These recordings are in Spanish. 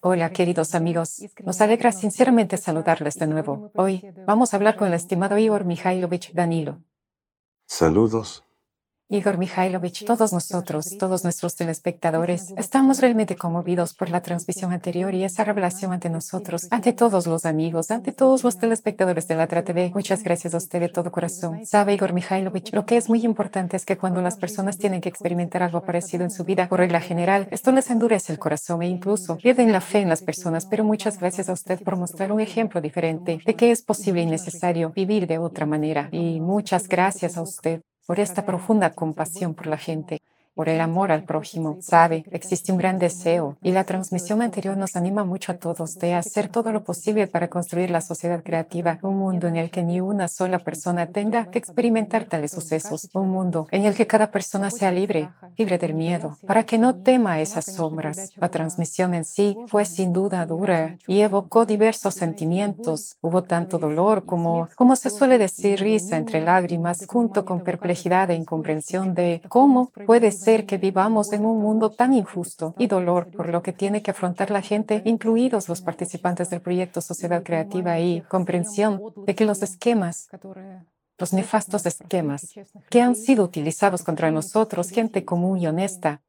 Hola, queridos amigos. Nos alegra sinceramente saludarles de nuevo. Hoy vamos a hablar con el estimado Igor Mikhailovich Danilo. Saludos. Igor Mikhailovich, todos nosotros, todos nuestros telespectadores, estamos realmente conmovidos por la transmisión anterior y esa revelación ante nosotros, ante todos los amigos, ante todos los telespectadores de la TV. Muchas gracias a usted de todo corazón. Sabe, Igor Mikhailovich, lo que es muy importante es que cuando las personas tienen que experimentar algo parecido en su vida, por regla general, esto les endurece el corazón e incluso pierden la fe en las personas. Pero muchas gracias a usted por mostrar un ejemplo diferente de que es posible y necesario vivir de otra manera. Y muchas gracias a usted por esta profunda compasión por la gente por el amor al prójimo. Sabe, existe un gran deseo y la transmisión anterior nos anima mucho a todos de hacer todo lo posible para construir la sociedad creativa, un mundo en el que ni una sola persona tenga que experimentar tales sucesos, un mundo en el que cada persona sea libre, libre del miedo, para que no tema esas sombras. La transmisión en sí fue sin duda dura y evocó diversos sentimientos. Hubo tanto dolor como, como se suele decir, risa entre lágrimas, junto con perplejidad e incomprensión de cómo puede ser que vivamos en un mundo tan injusto y dolor por lo que tiene que afrontar la gente, incluidos los participantes del proyecto Sociedad Creativa y comprensión de que los esquemas los nefastos esquemas que han sido utilizados contra nosotros, gente común y honesta,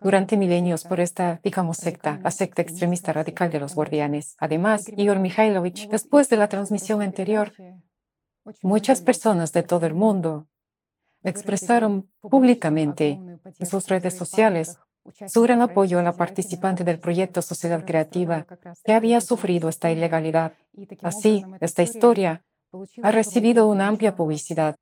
durante milenios por esta, digamos, secta, la secta extremista radical de los guardianes. Además, Igor Mikhailovich, después de la transmisión anterior, muchas personas de todo el mundo expresaron públicamente en sus redes sociales su gran apoyo a la participante del proyecto Sociedad Creativa que había sufrido esta ilegalidad. Así, esta historia ha recibido una amplia publicidad.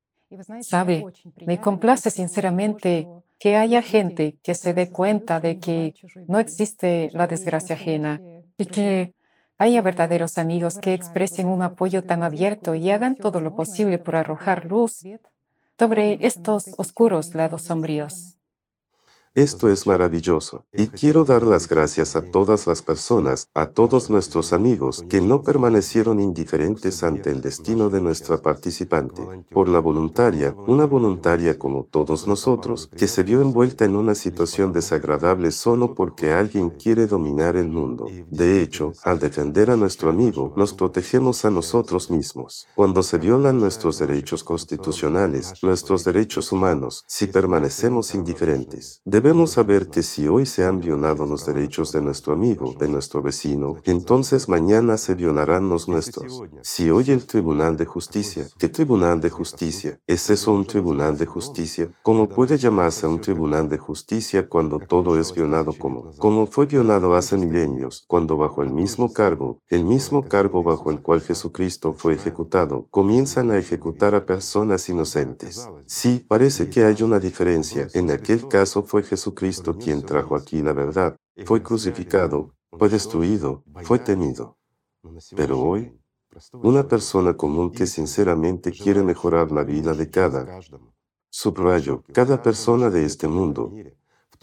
Sabe, me complace sinceramente que haya gente que se dé cuenta de que no existe la desgracia ajena y que haya verdaderos amigos que expresen un apoyo tan abierto y hagan todo lo posible por arrojar luz sobre estos oscuros lados sombríos. Esto es maravilloso y quiero dar las gracias a todas las personas, a todos nuestros amigos que no permanecieron indiferentes ante el destino de nuestra participante, por la voluntaria, una voluntaria como todos nosotros, que se vio envuelta en una situación desagradable solo porque alguien quiere dominar el mundo. De hecho, al defender a nuestro amigo, nos protegemos a nosotros mismos. Cuando se violan nuestros derechos constitucionales, nuestros derechos humanos, si permanecemos indiferentes, Debemos saber que si hoy se han violado los derechos de nuestro amigo, de nuestro vecino, entonces mañana se violarán los nuestros. Si hoy el Tribunal de Justicia, ¿qué Tribunal de Justicia? ¿Es eso un Tribunal de Justicia? ¿Cómo puede llamarse un Tribunal de Justicia cuando todo es violado como? Como fue violado hace milenios, cuando bajo el mismo cargo, el mismo cargo bajo el cual Jesucristo fue ejecutado, comienzan a ejecutar a personas inocentes. Sí, parece que hay una diferencia. En aquel caso fue Jesucristo quien trajo aquí la verdad. Fue crucificado, fue destruido, fue temido. Pero hoy, una persona común que sinceramente quiere mejorar la vida de cada, subrayo, cada persona de este mundo,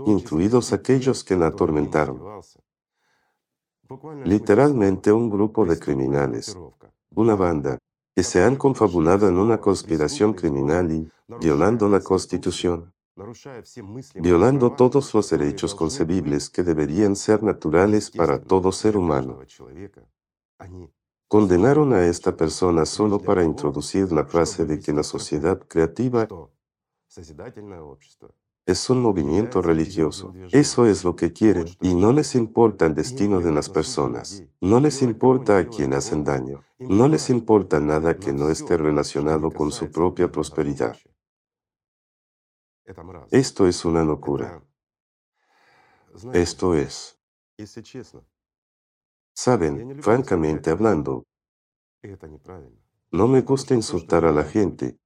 incluidos aquellos que la atormentaron. Literalmente un grupo de criminales, una banda, que se han confabulado en una conspiración criminal y violando la Constitución violando todos los derechos concebibles que deberían ser naturales para todo ser humano. Condenaron a esta persona solo para introducir la frase de que la sociedad creativa es un movimiento religioso. Eso es lo que quieren y no les importa el destino de las personas. No les importa a quien hacen daño. No les importa nada que no esté relacionado con su propia prosperidad. Esto es una locura. Esto es. Saben, francamente hablando, no me gusta insultar a la gente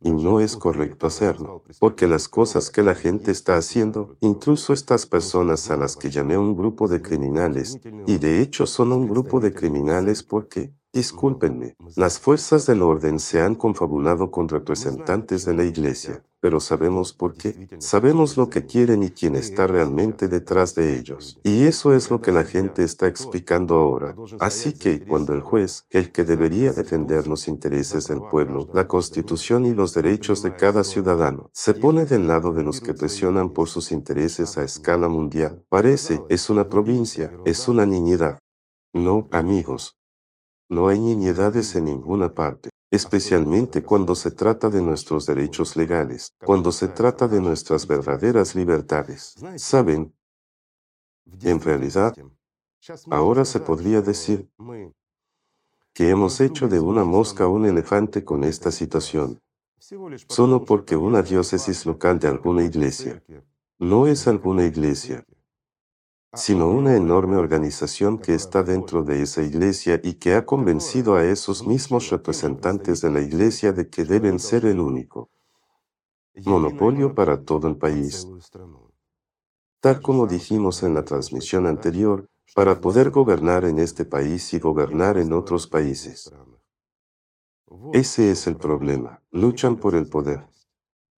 y no es correcto hacerlo, porque las cosas que la gente está haciendo, incluso estas personas a las que llamé un grupo de criminales, y de hecho son un grupo de criminales porque, discúlpenme, las fuerzas del orden se han confabulado con representantes de la iglesia. Pero sabemos por qué. Sabemos lo que quieren y quién está realmente detrás de ellos. Y eso es lo que la gente está explicando ahora. Así que cuando el juez, el que debería defender los intereses del pueblo, la constitución y los derechos de cada ciudadano, se pone del lado de los que presionan por sus intereses a escala mundial, parece, es una provincia, es una niñedad. No, amigos. No hay niñedades en ninguna parte especialmente cuando se trata de nuestros derechos legales, cuando se trata de nuestras verdaderas libertades. ¿Saben? En realidad, ahora se podría decir que hemos hecho de una mosca un elefante con esta situación, solo porque una diócesis local de alguna iglesia no es alguna iglesia, sino una enorme organización que está dentro de esa iglesia y que ha convencido a esos mismos representantes de la iglesia de que deben ser el único monopolio para todo el país. Tal como dijimos en la transmisión anterior, para poder gobernar en este país y gobernar en otros países. Ese es el problema. Luchan por el poder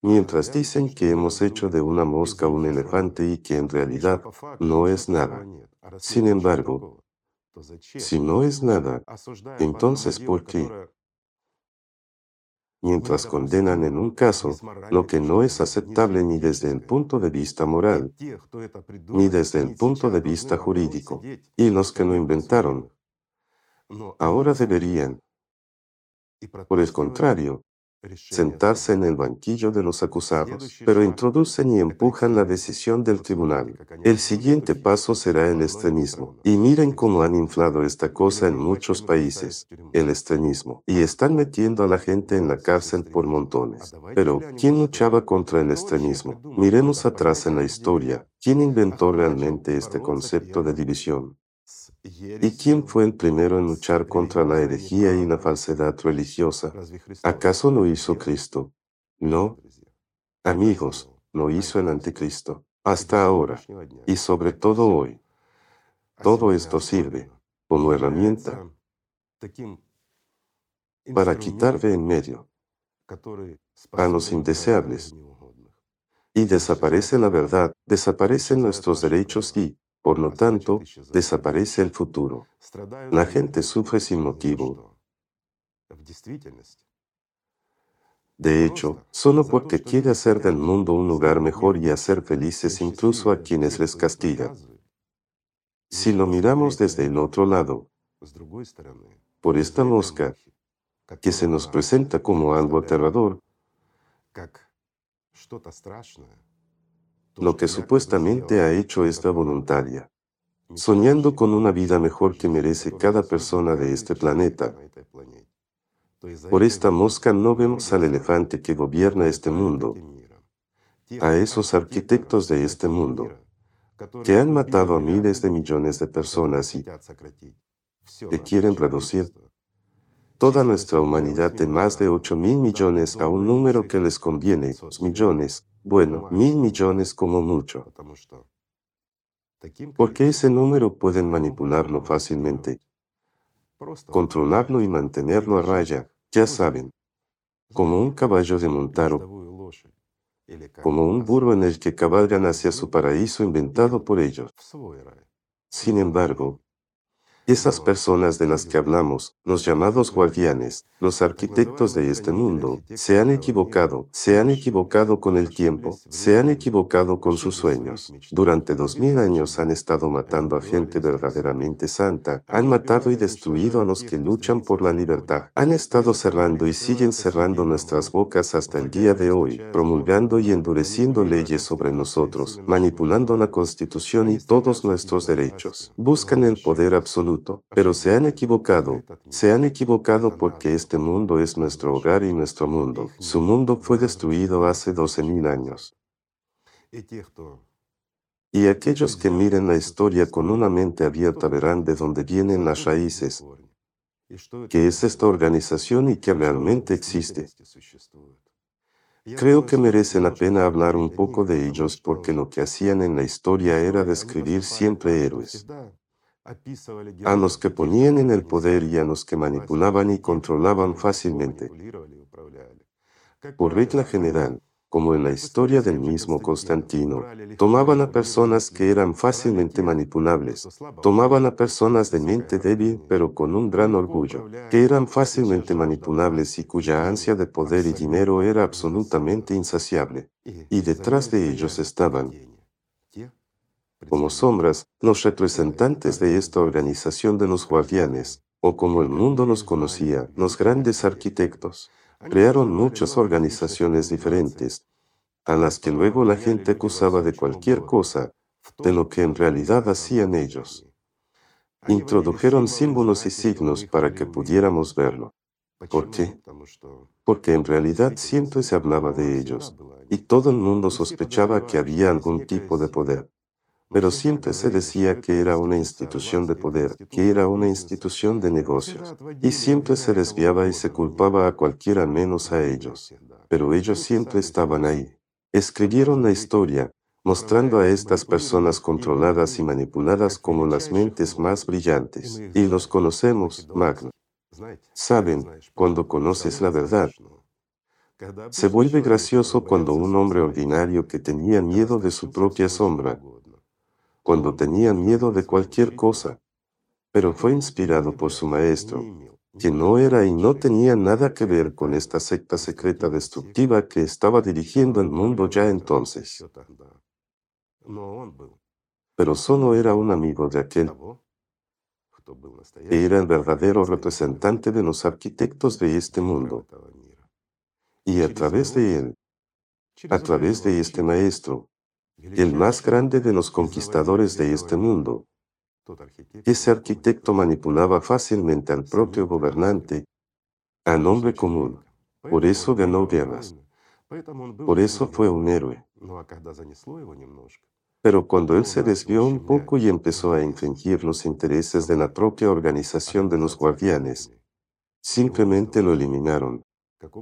mientras dicen que hemos hecho de una mosca un elefante y que en realidad no es nada. Sin embargo, si no es nada, entonces ¿por qué? Mientras condenan en un caso lo que no es aceptable ni desde el punto de vista moral, ni desde el punto de vista jurídico, y los que lo inventaron, ahora deberían, por el contrario, sentarse en el banquillo de los acusados, pero introducen y empujan la decisión del tribunal. El siguiente paso será el extremismo. Y miren cómo han inflado esta cosa en muchos países, el extremismo, y están metiendo a la gente en la cárcel por montones. Pero, ¿quién luchaba contra el extremismo? Miremos atrás en la historia. ¿Quién inventó realmente este concepto de división? ¿Y quién fue el primero en luchar contra la herejía y la falsedad religiosa? ¿Acaso lo hizo Cristo? No. Amigos, lo hizo el anticristo. Hasta ahora, y sobre todo hoy. Todo esto sirve como herramienta para quitar de en medio a los indeseables. Y desaparece la verdad, desaparecen nuestros derechos y, por lo tanto, desaparece el futuro. La gente sufre sin motivo. De hecho, solo porque quiere hacer del mundo un lugar mejor y hacer felices incluso a quienes les castiga. Si lo miramos desde el otro lado, por esta mosca, que se nos presenta como algo aterrador, lo que supuestamente ha hecho esta voluntaria, soñando con una vida mejor que merece cada persona de este planeta. Por esta mosca no vemos al elefante que gobierna este mundo, a esos arquitectos de este mundo, que han matado a miles de millones de personas y que quieren reducir toda nuestra humanidad de más de 8 mil millones a un número que les conviene, millones, bueno, mil millones como mucho. Porque ese número pueden manipularlo fácilmente, controlarlo y mantenerlo a raya, ya saben, como un caballo de montar o como un burro en el que cabalgan hacia su paraíso inventado por ellos. Sin embargo, esas personas de las que hablamos, los llamados guardianes, los arquitectos de este mundo, se han equivocado, se han equivocado con el tiempo, se han equivocado con sus sueños. Durante dos mil años han estado matando a gente verdaderamente santa, han matado y destruido a los que luchan por la libertad, han estado cerrando y siguen cerrando nuestras bocas hasta el día de hoy, promulgando y endureciendo leyes sobre nosotros, manipulando la constitución y todos nuestros derechos. Buscan el poder absoluto pero se han equivocado. Se han equivocado porque este mundo es nuestro hogar y nuestro mundo. Su mundo fue destruido hace 12.000 años. Y aquellos que miren la historia con una mente abierta verán de dónde vienen las raíces, que es esta organización y que realmente existe. Creo que merece la pena hablar un poco de ellos porque lo que hacían en la historia era describir siempre héroes a los que ponían en el poder y a los que manipulaban y controlaban fácilmente. Por regla general, como en la historia del mismo Constantino, tomaban a personas que eran fácilmente manipulables, tomaban a personas de mente débil pero con un gran orgullo, que eran fácilmente manipulables y cuya ansia de poder y dinero era absolutamente insaciable, y detrás de ellos estaban, como sombras, los representantes de esta organización de los guardianes, o como el mundo los conocía, los grandes arquitectos. Crearon muchas organizaciones diferentes, a las que luego la gente acusaba de cualquier cosa, de lo que en realidad hacían ellos. Introdujeron símbolos y signos para que pudiéramos verlo. ¿Por qué? Porque en realidad siempre se hablaba de ellos, y todo el mundo sospechaba que había algún tipo de poder. Pero siempre se decía que era una institución de poder, que era una institución de negocios, y siempre se desviaba y se culpaba a cualquiera menos a ellos. Pero ellos siempre estaban ahí. Escribieron la historia, mostrando a estas personas controladas y manipuladas como las mentes más brillantes. Y los conocemos, Magno. Saben, cuando conoces la verdad, se vuelve gracioso cuando un hombre ordinario que tenía miedo de su propia sombra, cuando tenía miedo de cualquier cosa, pero fue inspirado por su maestro, que no era y no tenía nada que ver con esta secta secreta destructiva que estaba dirigiendo el mundo ya entonces. Pero solo era un amigo de aquel. Era el verdadero representante de los arquitectos de este mundo. Y a través de él, a través de este maestro, el más grande de los conquistadores de este mundo. Ese arquitecto manipulaba fácilmente al propio gobernante a nombre común. Por eso ganó guerras. Por eso fue un héroe. Pero cuando él se desvió un poco y empezó a infringir los intereses de la propia organización de los guardianes, simplemente lo eliminaron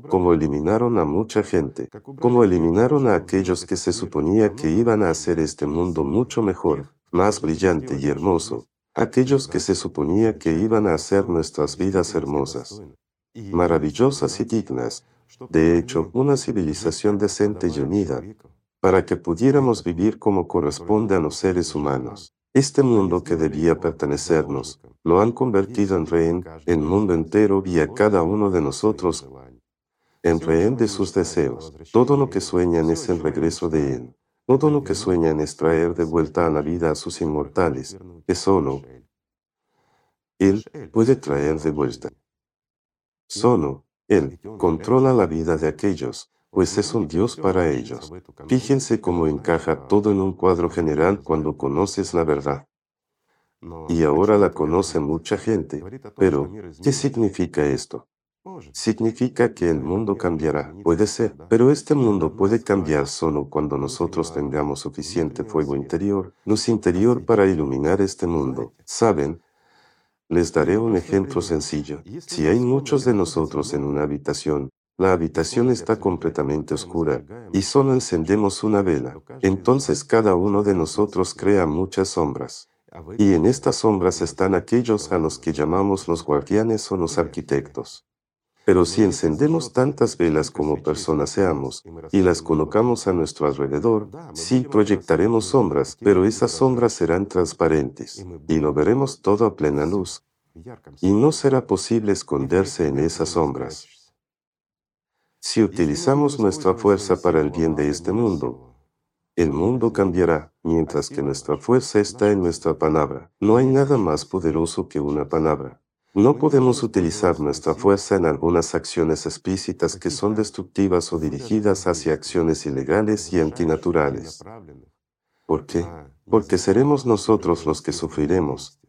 como eliminaron a mucha gente, como eliminaron a aquellos que se suponía que iban a hacer este mundo mucho mejor, más brillante y hermoso, aquellos que se suponía que iban a hacer nuestras vidas hermosas, maravillosas y dignas, de hecho, una civilización decente y unida, para que pudiéramos vivir como corresponde a los seres humanos. Este mundo que debía pertenecernos, lo han convertido en rehén, en mundo entero y a cada uno de nosotros en rehén de sus deseos. Todo lo que sueñan es el regreso de Él. Todo lo que sueñan es traer de vuelta a la vida a sus inmortales, que solo Él puede traer de vuelta. Solo Él controla la vida de aquellos, pues es un Dios para ellos. Fíjense cómo encaja todo en un cuadro general cuando conoces la verdad. Y ahora la conoce mucha gente, pero ¿qué significa esto? Significa que el mundo cambiará. Puede ser, pero este mundo puede cambiar solo cuando nosotros tengamos suficiente fuego interior, luz interior para iluminar este mundo. ¿Saben? Les daré un ejemplo sencillo. Si hay muchos de nosotros en una habitación, la habitación está completamente oscura y solo encendemos una vela. Entonces cada uno de nosotros crea muchas sombras. Y en estas sombras están aquellos a los que llamamos los guardianes o los arquitectos. Pero si encendemos tantas velas como personas seamos y las colocamos a nuestro alrededor, sí proyectaremos sombras, pero esas sombras serán transparentes y lo veremos todo a plena luz. Y no será posible esconderse en esas sombras. Si utilizamos nuestra fuerza para el bien de este mundo, el mundo cambiará, mientras que nuestra fuerza está en nuestra palabra. No hay nada más poderoso que una palabra. No podemos utilizar nuestra fuerza en algunas acciones explícitas que son destructivas o dirigidas hacia acciones ilegales y antinaturales. ¿Por qué? Porque seremos nosotros los que sufriremos,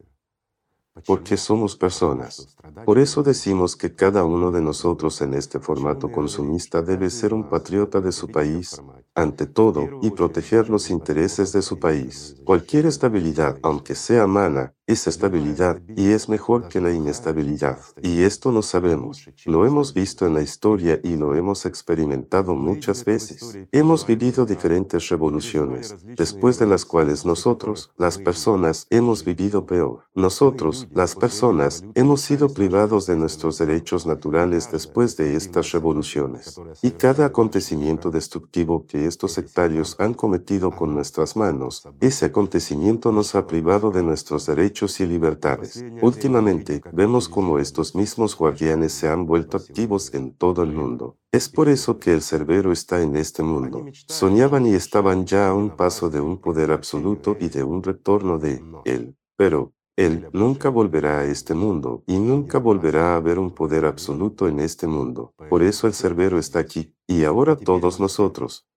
porque somos personas. Por eso decimos que cada uno de nosotros en este formato consumista debe ser un patriota de su país, ante todo, y proteger los intereses de su país. Cualquier estabilidad, aunque sea mala, es estabilidad y es mejor que la inestabilidad. Y esto no sabemos. Lo hemos visto en la historia y lo hemos experimentado muchas veces. Hemos vivido diferentes revoluciones, después de las cuales nosotros, las personas, hemos vivido peor. Nosotros, las personas, hemos sido privados de nuestros derechos naturales después de estas revoluciones. Y cada acontecimiento destructivo que estos sectarios han cometido con nuestras manos, ese acontecimiento nos ha privado de nuestros derechos y libertades. Últimamente, vemos cómo estos mismos guardianes se han vuelto activos en todo el mundo. Es por eso que el cerbero está en este mundo. Soñaban y estaban ya a un paso de un poder absoluto y de un retorno de Él. Pero, él nunca volverá a este mundo y nunca volverá a haber un poder absoluto en este mundo. Por eso el cerbero está aquí. Y ahora todos nosotros,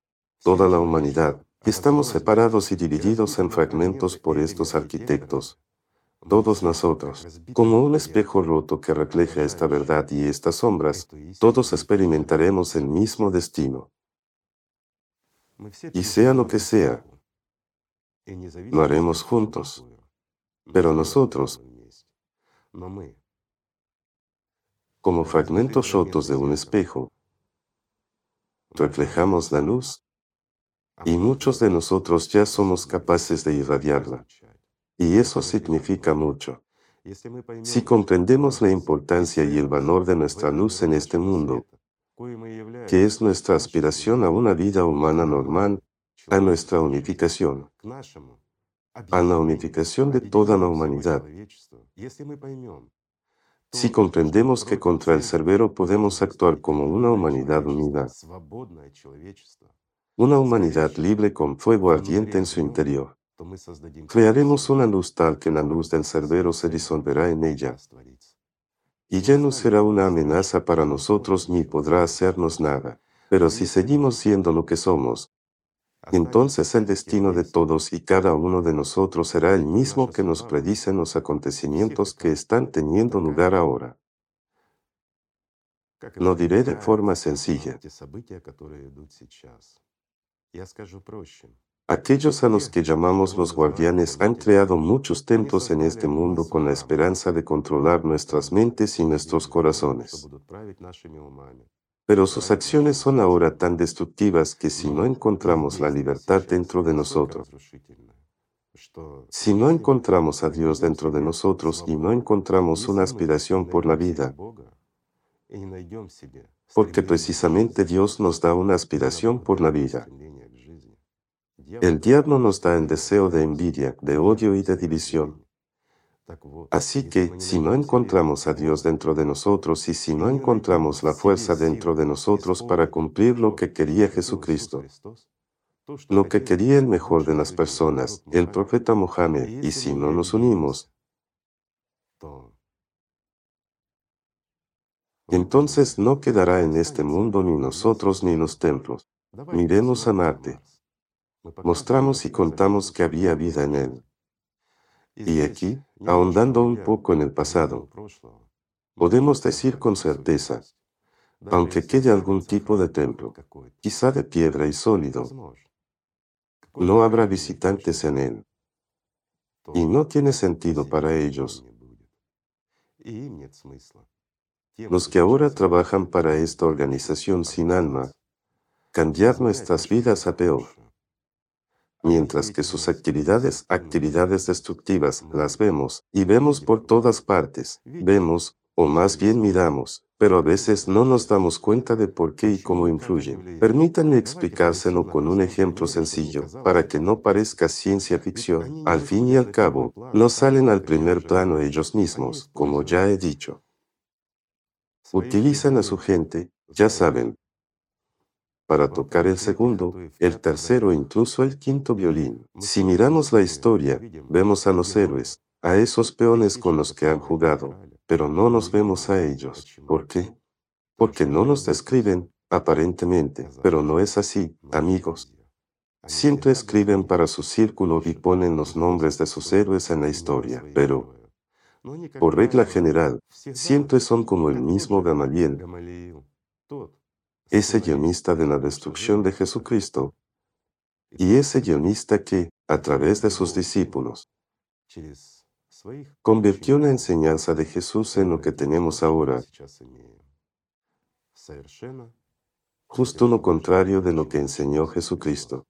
toda la humanidad, estamos separados y divididos en fragmentos por estos arquitectos, todos nosotros, como un espejo roto que refleja esta verdad y estas sombras, todos experimentaremos el mismo destino. Y sea lo que sea, lo haremos juntos. Pero nosotros, como fragmentos rotos de un espejo, reflejamos la luz y muchos de nosotros ya somos capaces de irradiarla. Y eso significa mucho. Si comprendemos la importancia y el valor de nuestra luz en este mundo, que es nuestra aspiración a una vida humana normal, a nuestra unificación, a la unificación de toda la humanidad. Si comprendemos que contra el cerbero podemos actuar como una humanidad unida, una humanidad libre con fuego ardiente en su interior, Crearemos una luz tal que la luz del Cerbero se disolverá en ella. Y ya no será una amenaza para nosotros ni podrá hacernos nada. Pero si seguimos siendo lo que somos, entonces el destino de todos y cada uno de nosotros será el mismo que nos predicen los acontecimientos que están teniendo lugar ahora. Lo diré de forma sencilla. Aquellos a los que llamamos los guardianes han creado muchos templos en este mundo con la esperanza de controlar nuestras mentes y nuestros corazones. Pero sus acciones son ahora tan destructivas que si no encontramos la libertad dentro de nosotros, si no encontramos a Dios dentro de nosotros y no encontramos una aspiración por la vida, porque precisamente Dios nos da una aspiración por la vida, el diablo nos da el deseo de envidia, de odio y de división. Así que si no encontramos a Dios dentro de nosotros y si no encontramos la fuerza dentro de nosotros para cumplir lo que quería Jesucristo, lo que quería el mejor de las personas, el profeta Mohammed, y si no nos unimos, entonces no quedará en este mundo ni nosotros ni los templos. Miremos a Marte. Mostramos y contamos que había vida en él. Y aquí, ahondando un poco en el pasado, podemos decir con certeza, aunque quede algún tipo de templo, quizá de piedra y sólido, no habrá visitantes en él. Y no tiene sentido para ellos. Los que ahora trabajan para esta organización sin alma, cambiar nuestras vidas a peor mientras que sus actividades, actividades destructivas, las vemos, y vemos por todas partes, vemos, o más bien miramos, pero a veces no nos damos cuenta de por qué y cómo influyen. Permítanme explicárselo con un ejemplo sencillo, para que no parezca ciencia ficción. Al fin y al cabo, no salen al primer plano ellos mismos, como ya he dicho. Utilizan a su gente, ya saben, para tocar el segundo, el tercero e incluso el quinto violín. Si miramos la historia, vemos a los héroes, a esos peones con los que han jugado, pero no nos vemos a ellos. ¿Por qué? Porque no nos describen, aparentemente, pero no es así, amigos. Siempre escriben para su círculo y ponen los nombres de sus héroes en la historia, pero, por regla general, siempre son como el mismo Gamaliel, ese guionista de la destrucción de Jesucristo y ese guionista que, a través de sus discípulos, convirtió la enseñanza de Jesús en lo que tenemos ahora, justo lo contrario de lo que enseñó Jesucristo.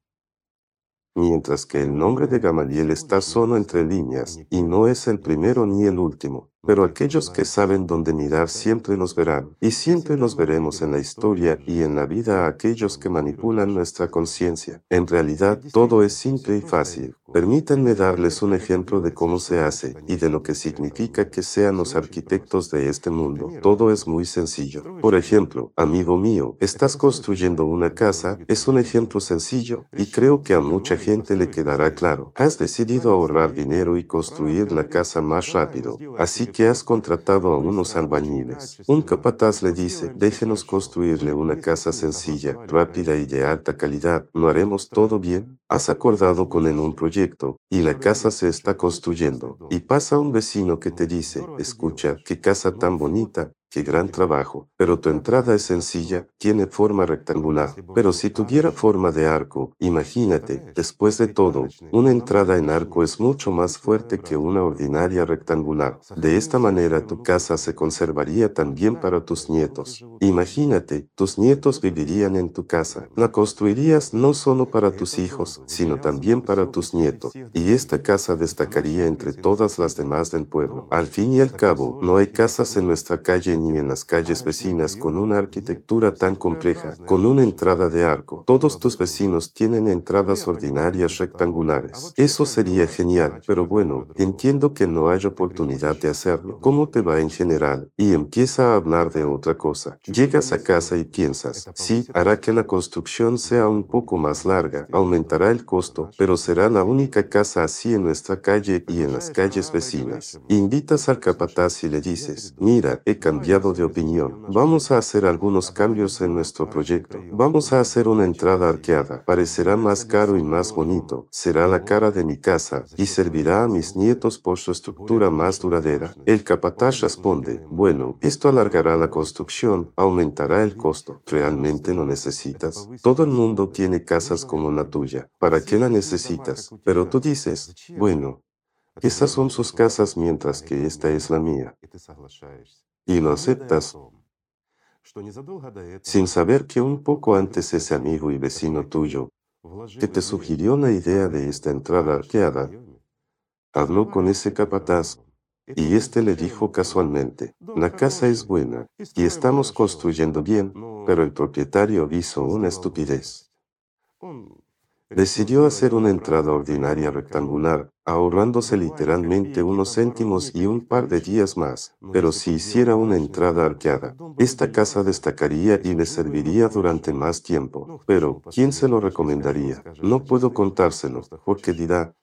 Mientras que el nombre de Gamaliel está solo entre líneas, y no es el primero ni el último. Pero aquellos que saben dónde mirar siempre los verán, y siempre los veremos en la historia y en la vida a aquellos que manipulan nuestra conciencia. En realidad, todo es simple y fácil. Permítanme darles un ejemplo de cómo se hace y de lo que significa que sean los arquitectos de este mundo. Todo es muy sencillo. Por ejemplo, amigo mío, estás construyendo una casa, es un ejemplo sencillo y creo que a mucha gente le quedará claro. Has decidido ahorrar dinero y construir la casa más rápido. Así que has contratado a unos albañiles. Un capataz le dice, déjenos construirle una casa sencilla, rápida y de alta calidad. ¿No haremos todo bien? Has acordado con él un proyecto y la casa se está construyendo. Y pasa un vecino que te dice, escucha, qué casa tan bonita, Qué gran trabajo. Pero tu entrada es sencilla, tiene forma rectangular. Pero si tuviera forma de arco, imagínate, después de todo, una entrada en arco es mucho más fuerte que una ordinaria rectangular. De esta manera tu casa se conservaría también para tus nietos. Imagínate, tus nietos vivirían en tu casa. La construirías no solo para tus hijos, sino también para tus nietos. Y esta casa destacaría entre todas las demás del pueblo. Al fin y al cabo, no hay casas en nuestra calle ni en las calles vecinas con una arquitectura tan compleja, con una entrada de arco. Todos tus vecinos tienen entradas ordinarias rectangulares. Eso sería genial, pero bueno, entiendo que no hay oportunidad de hacerlo. ¿Cómo te va en general? Y empieza a hablar de otra cosa. Llegas a casa y piensas, sí, hará que la construcción sea un poco más larga, aumentará el costo, pero será la única casa así en nuestra calle y en las calles vecinas. Invitas al capataz y le dices, mira, he cambiado de opinión. Vamos a hacer algunos cambios en nuestro proyecto. Vamos a hacer una entrada arqueada. Parecerá más caro y más bonito. Será la cara de mi casa y servirá a mis nietos por su estructura más duradera. El capataz responde, bueno, esto alargará la construcción, aumentará el costo. ¿Realmente lo necesitas? Todo el mundo tiene casas como la tuya. ¿Para qué la necesitas? Pero tú dices, bueno, esas son sus casas mientras que esta es la mía y lo aceptas. sin saber que un poco antes ese amigo y vecino tuyo que te sugirió la idea de esta entrada arqueada, habló con ese capataz y éste le dijo casualmente, la casa es buena y estamos construyendo bien, pero el propietario hizo una estupidez. Decidió hacer una entrada ordinaria rectangular, ahorrándose literalmente unos céntimos y un par de días más. Pero si hiciera una entrada arqueada, esta casa destacaría y le serviría durante más tiempo. Pero, ¿quién se lo recomendaría? No puedo contárselo, porque dirá,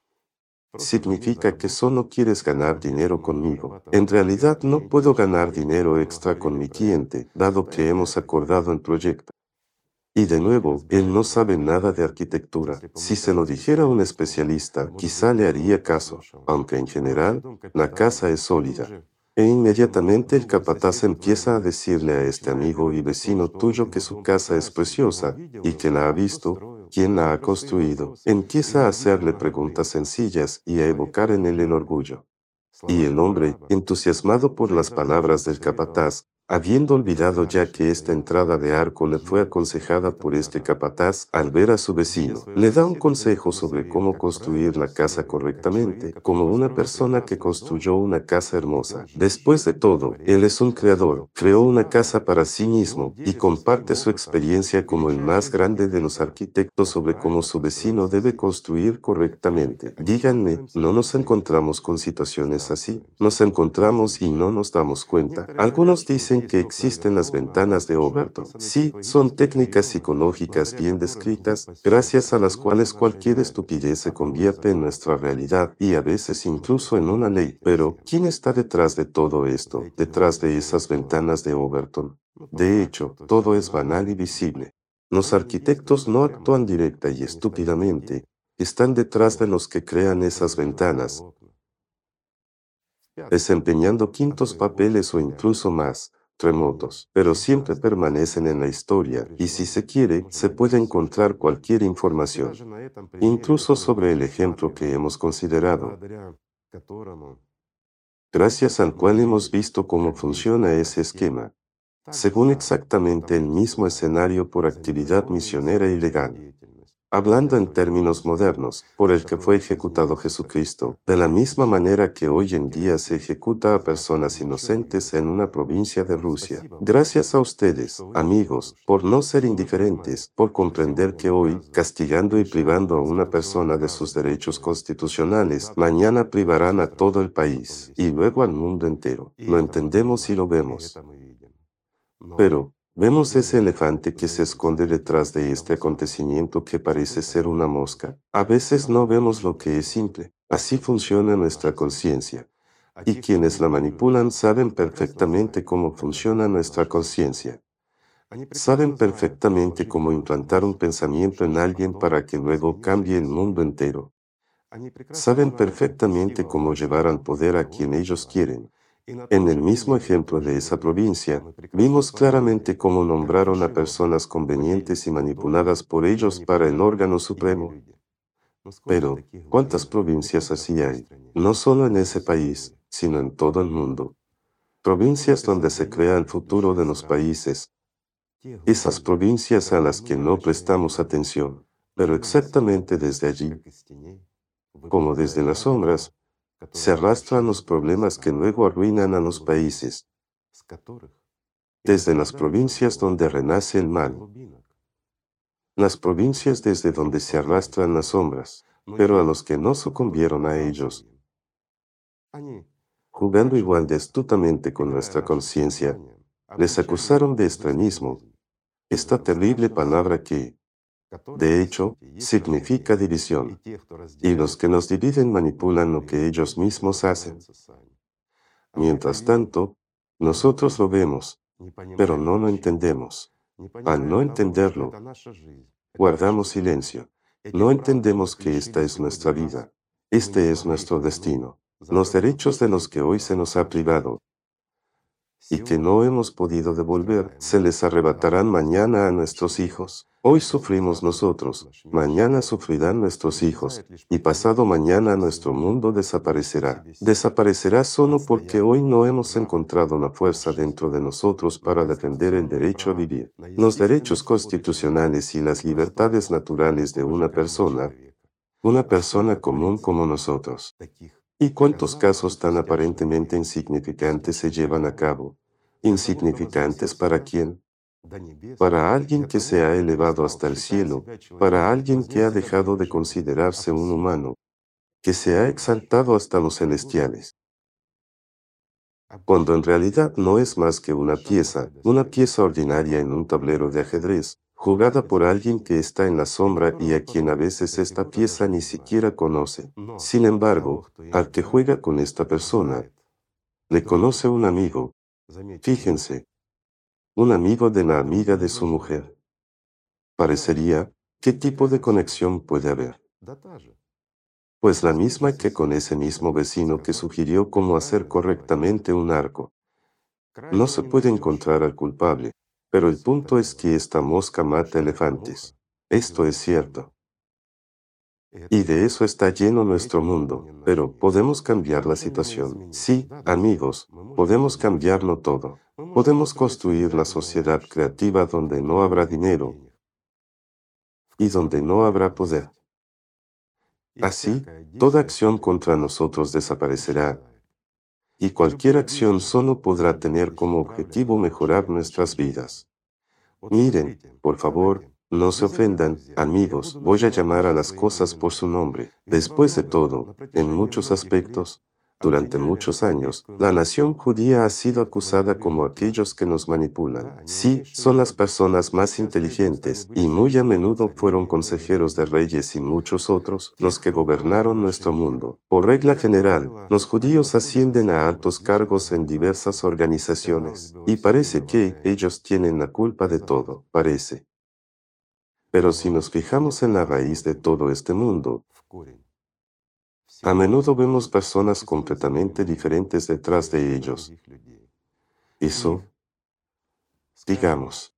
significa que solo quieres ganar dinero conmigo. En realidad no puedo ganar dinero extra con mi cliente, dado que hemos acordado el proyecto. Y de nuevo, él no sabe nada de arquitectura. Si se lo dijera un especialista, quizá le haría caso, aunque en general, la casa es sólida. E inmediatamente el capataz empieza a decirle a este amigo y vecino tuyo que su casa es preciosa y que la ha visto, quién la ha construido. Empieza a hacerle preguntas sencillas y a evocar en él el orgullo. Y el hombre, entusiasmado por las palabras del capataz, Habiendo olvidado ya que esta entrada de arco le fue aconsejada por este capataz al ver a su vecino, le da un consejo sobre cómo construir la casa correctamente, como una persona que construyó una casa hermosa. Después de todo, él es un creador, creó una casa para sí mismo y comparte su experiencia como el más grande de los arquitectos sobre cómo su vecino debe construir correctamente. Díganme, ¿no nos encontramos con situaciones así? Nos encontramos y no nos damos cuenta. Algunos dicen que existen las ventanas de Overton. Sí, son técnicas psicológicas bien descritas, gracias a las cuales cualquier estupidez se convierte en nuestra realidad y a veces incluso en una ley. Pero, ¿quién está detrás de todo esto, detrás de esas ventanas de Overton? De hecho, todo es banal y visible. Los arquitectos no actúan directa y estúpidamente, están detrás de los que crean esas ventanas, desempeñando quintos papeles o incluso más, remotos, pero siempre permanecen en la historia y si se quiere, se puede encontrar cualquier información, incluso sobre el ejemplo que hemos considerado. gracias al cual hemos visto cómo funciona ese esquema, según exactamente el mismo escenario por actividad misionera y legal. Hablando en términos modernos, por el que fue ejecutado Jesucristo, de la misma manera que hoy en día se ejecuta a personas inocentes en una provincia de Rusia. Gracias a ustedes, amigos, por no ser indiferentes, por comprender que hoy, castigando y privando a una persona de sus derechos constitucionales, mañana privarán a todo el país y luego al mundo entero. Lo entendemos y lo vemos. Pero, ¿Vemos ese elefante que se esconde detrás de este acontecimiento que parece ser una mosca? A veces no vemos lo que es simple. Así funciona nuestra conciencia. Y quienes la manipulan saben perfectamente cómo funciona nuestra conciencia. Saben perfectamente cómo implantar un pensamiento en alguien para que luego cambie el mundo entero. Saben perfectamente cómo llevar al poder a quien ellos quieren en el mismo ejemplo de esa provincia, vimos claramente cómo nombraron a personas convenientes y manipuladas por ellos para el órgano supremo. Pero, ¿cuántas provincias así hay? No solo en ese país, sino en todo el mundo. Provincias donde se crea el futuro de los países. Esas provincias a las que no prestamos atención, pero exactamente desde allí, como desde las sombras, se arrastran los problemas que luego arruinan a los países, desde las provincias donde renace el mal, las provincias desde donde se arrastran las sombras, pero a los que no sucumbieron a ellos, jugando igual de astutamente con nuestra conciencia, les acusaron de extremismo, esta terrible palabra que, de hecho, significa división. Y los que nos dividen manipulan lo que ellos mismos hacen. Mientras tanto, nosotros lo vemos, pero no lo entendemos. Al no entenderlo, guardamos silencio. No entendemos que esta es nuestra vida. Este es nuestro destino. Los derechos de los que hoy se nos ha privado y que no hemos podido devolver, se les arrebatarán mañana a nuestros hijos. Hoy sufrimos nosotros, mañana sufrirán nuestros hijos, y pasado mañana nuestro mundo desaparecerá. Desaparecerá solo porque hoy no hemos encontrado la fuerza dentro de nosotros para defender el derecho a vivir. Los derechos constitucionales y las libertades naturales de una persona, una persona común como nosotros. ¿Y cuántos casos tan aparentemente insignificantes se llevan a cabo? ¿Insignificantes para quién? Para alguien que se ha elevado hasta el cielo, para alguien que ha dejado de considerarse un humano, que se ha exaltado hasta los celestiales. Cuando en realidad no es más que una pieza, una pieza ordinaria en un tablero de ajedrez, jugada por alguien que está en la sombra y a quien a veces esta pieza ni siquiera conoce. Sin embargo, al que juega con esta persona, le conoce un amigo. Fíjense, un amigo de la amiga de su mujer. Parecería, ¿qué tipo de conexión puede haber? Pues la misma que con ese mismo vecino que sugirió cómo hacer correctamente un arco. No se puede encontrar al culpable, pero el punto es que esta mosca mata elefantes. Esto es cierto. Y de eso está lleno nuestro mundo, pero podemos cambiar la situación. Sí, amigos, podemos cambiarlo todo. Podemos construir la sociedad creativa donde no habrá dinero y donde no habrá poder. Así, toda acción contra nosotros desaparecerá y cualquier acción solo podrá tener como objetivo mejorar nuestras vidas. Miren, por favor, no se ofendan, amigos, voy a llamar a las cosas por su nombre. Después de todo, en muchos aspectos, durante muchos años, la nación judía ha sido acusada como aquellos que nos manipulan. Sí, son las personas más inteligentes y muy a menudo fueron consejeros de reyes y muchos otros los que gobernaron nuestro mundo. Por regla general, los judíos ascienden a altos cargos en diversas organizaciones y parece que ellos tienen la culpa de todo, parece. Pero si nos fijamos en la raíz de todo este mundo, a menudo vemos personas completamente diferentes detrás de ellos. Eso, digamos,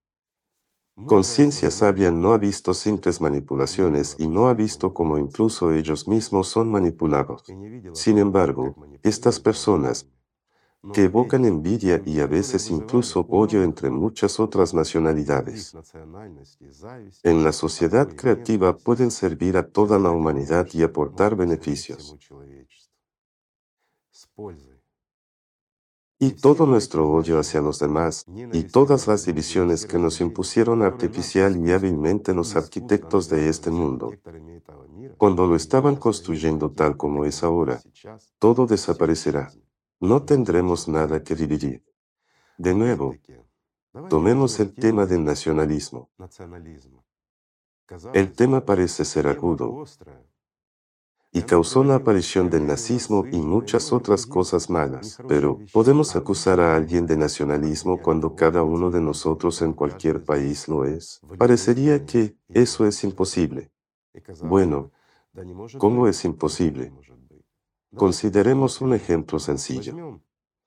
conciencia sabia no ha visto simples manipulaciones y no ha visto cómo incluso ellos mismos son manipulados. Sin embargo, estas personas, que evocan envidia y a veces incluso odio entre muchas otras nacionalidades. En la sociedad creativa pueden servir a toda la humanidad y aportar beneficios. Y todo nuestro odio hacia los demás y todas las divisiones que nos impusieron artificial y hábilmente los arquitectos de este mundo, cuando lo estaban construyendo tal como es ahora, todo desaparecerá. No tendremos nada que dividir. De nuevo, tomemos el tema del nacionalismo. El tema parece ser agudo, y causó la aparición del nazismo y muchas otras cosas malas. Pero, ¿podemos acusar a alguien de nacionalismo cuando cada uno de nosotros en cualquier país lo es? Parecería que eso es imposible. Bueno, ¿cómo es imposible? Consideremos un ejemplo sencillo.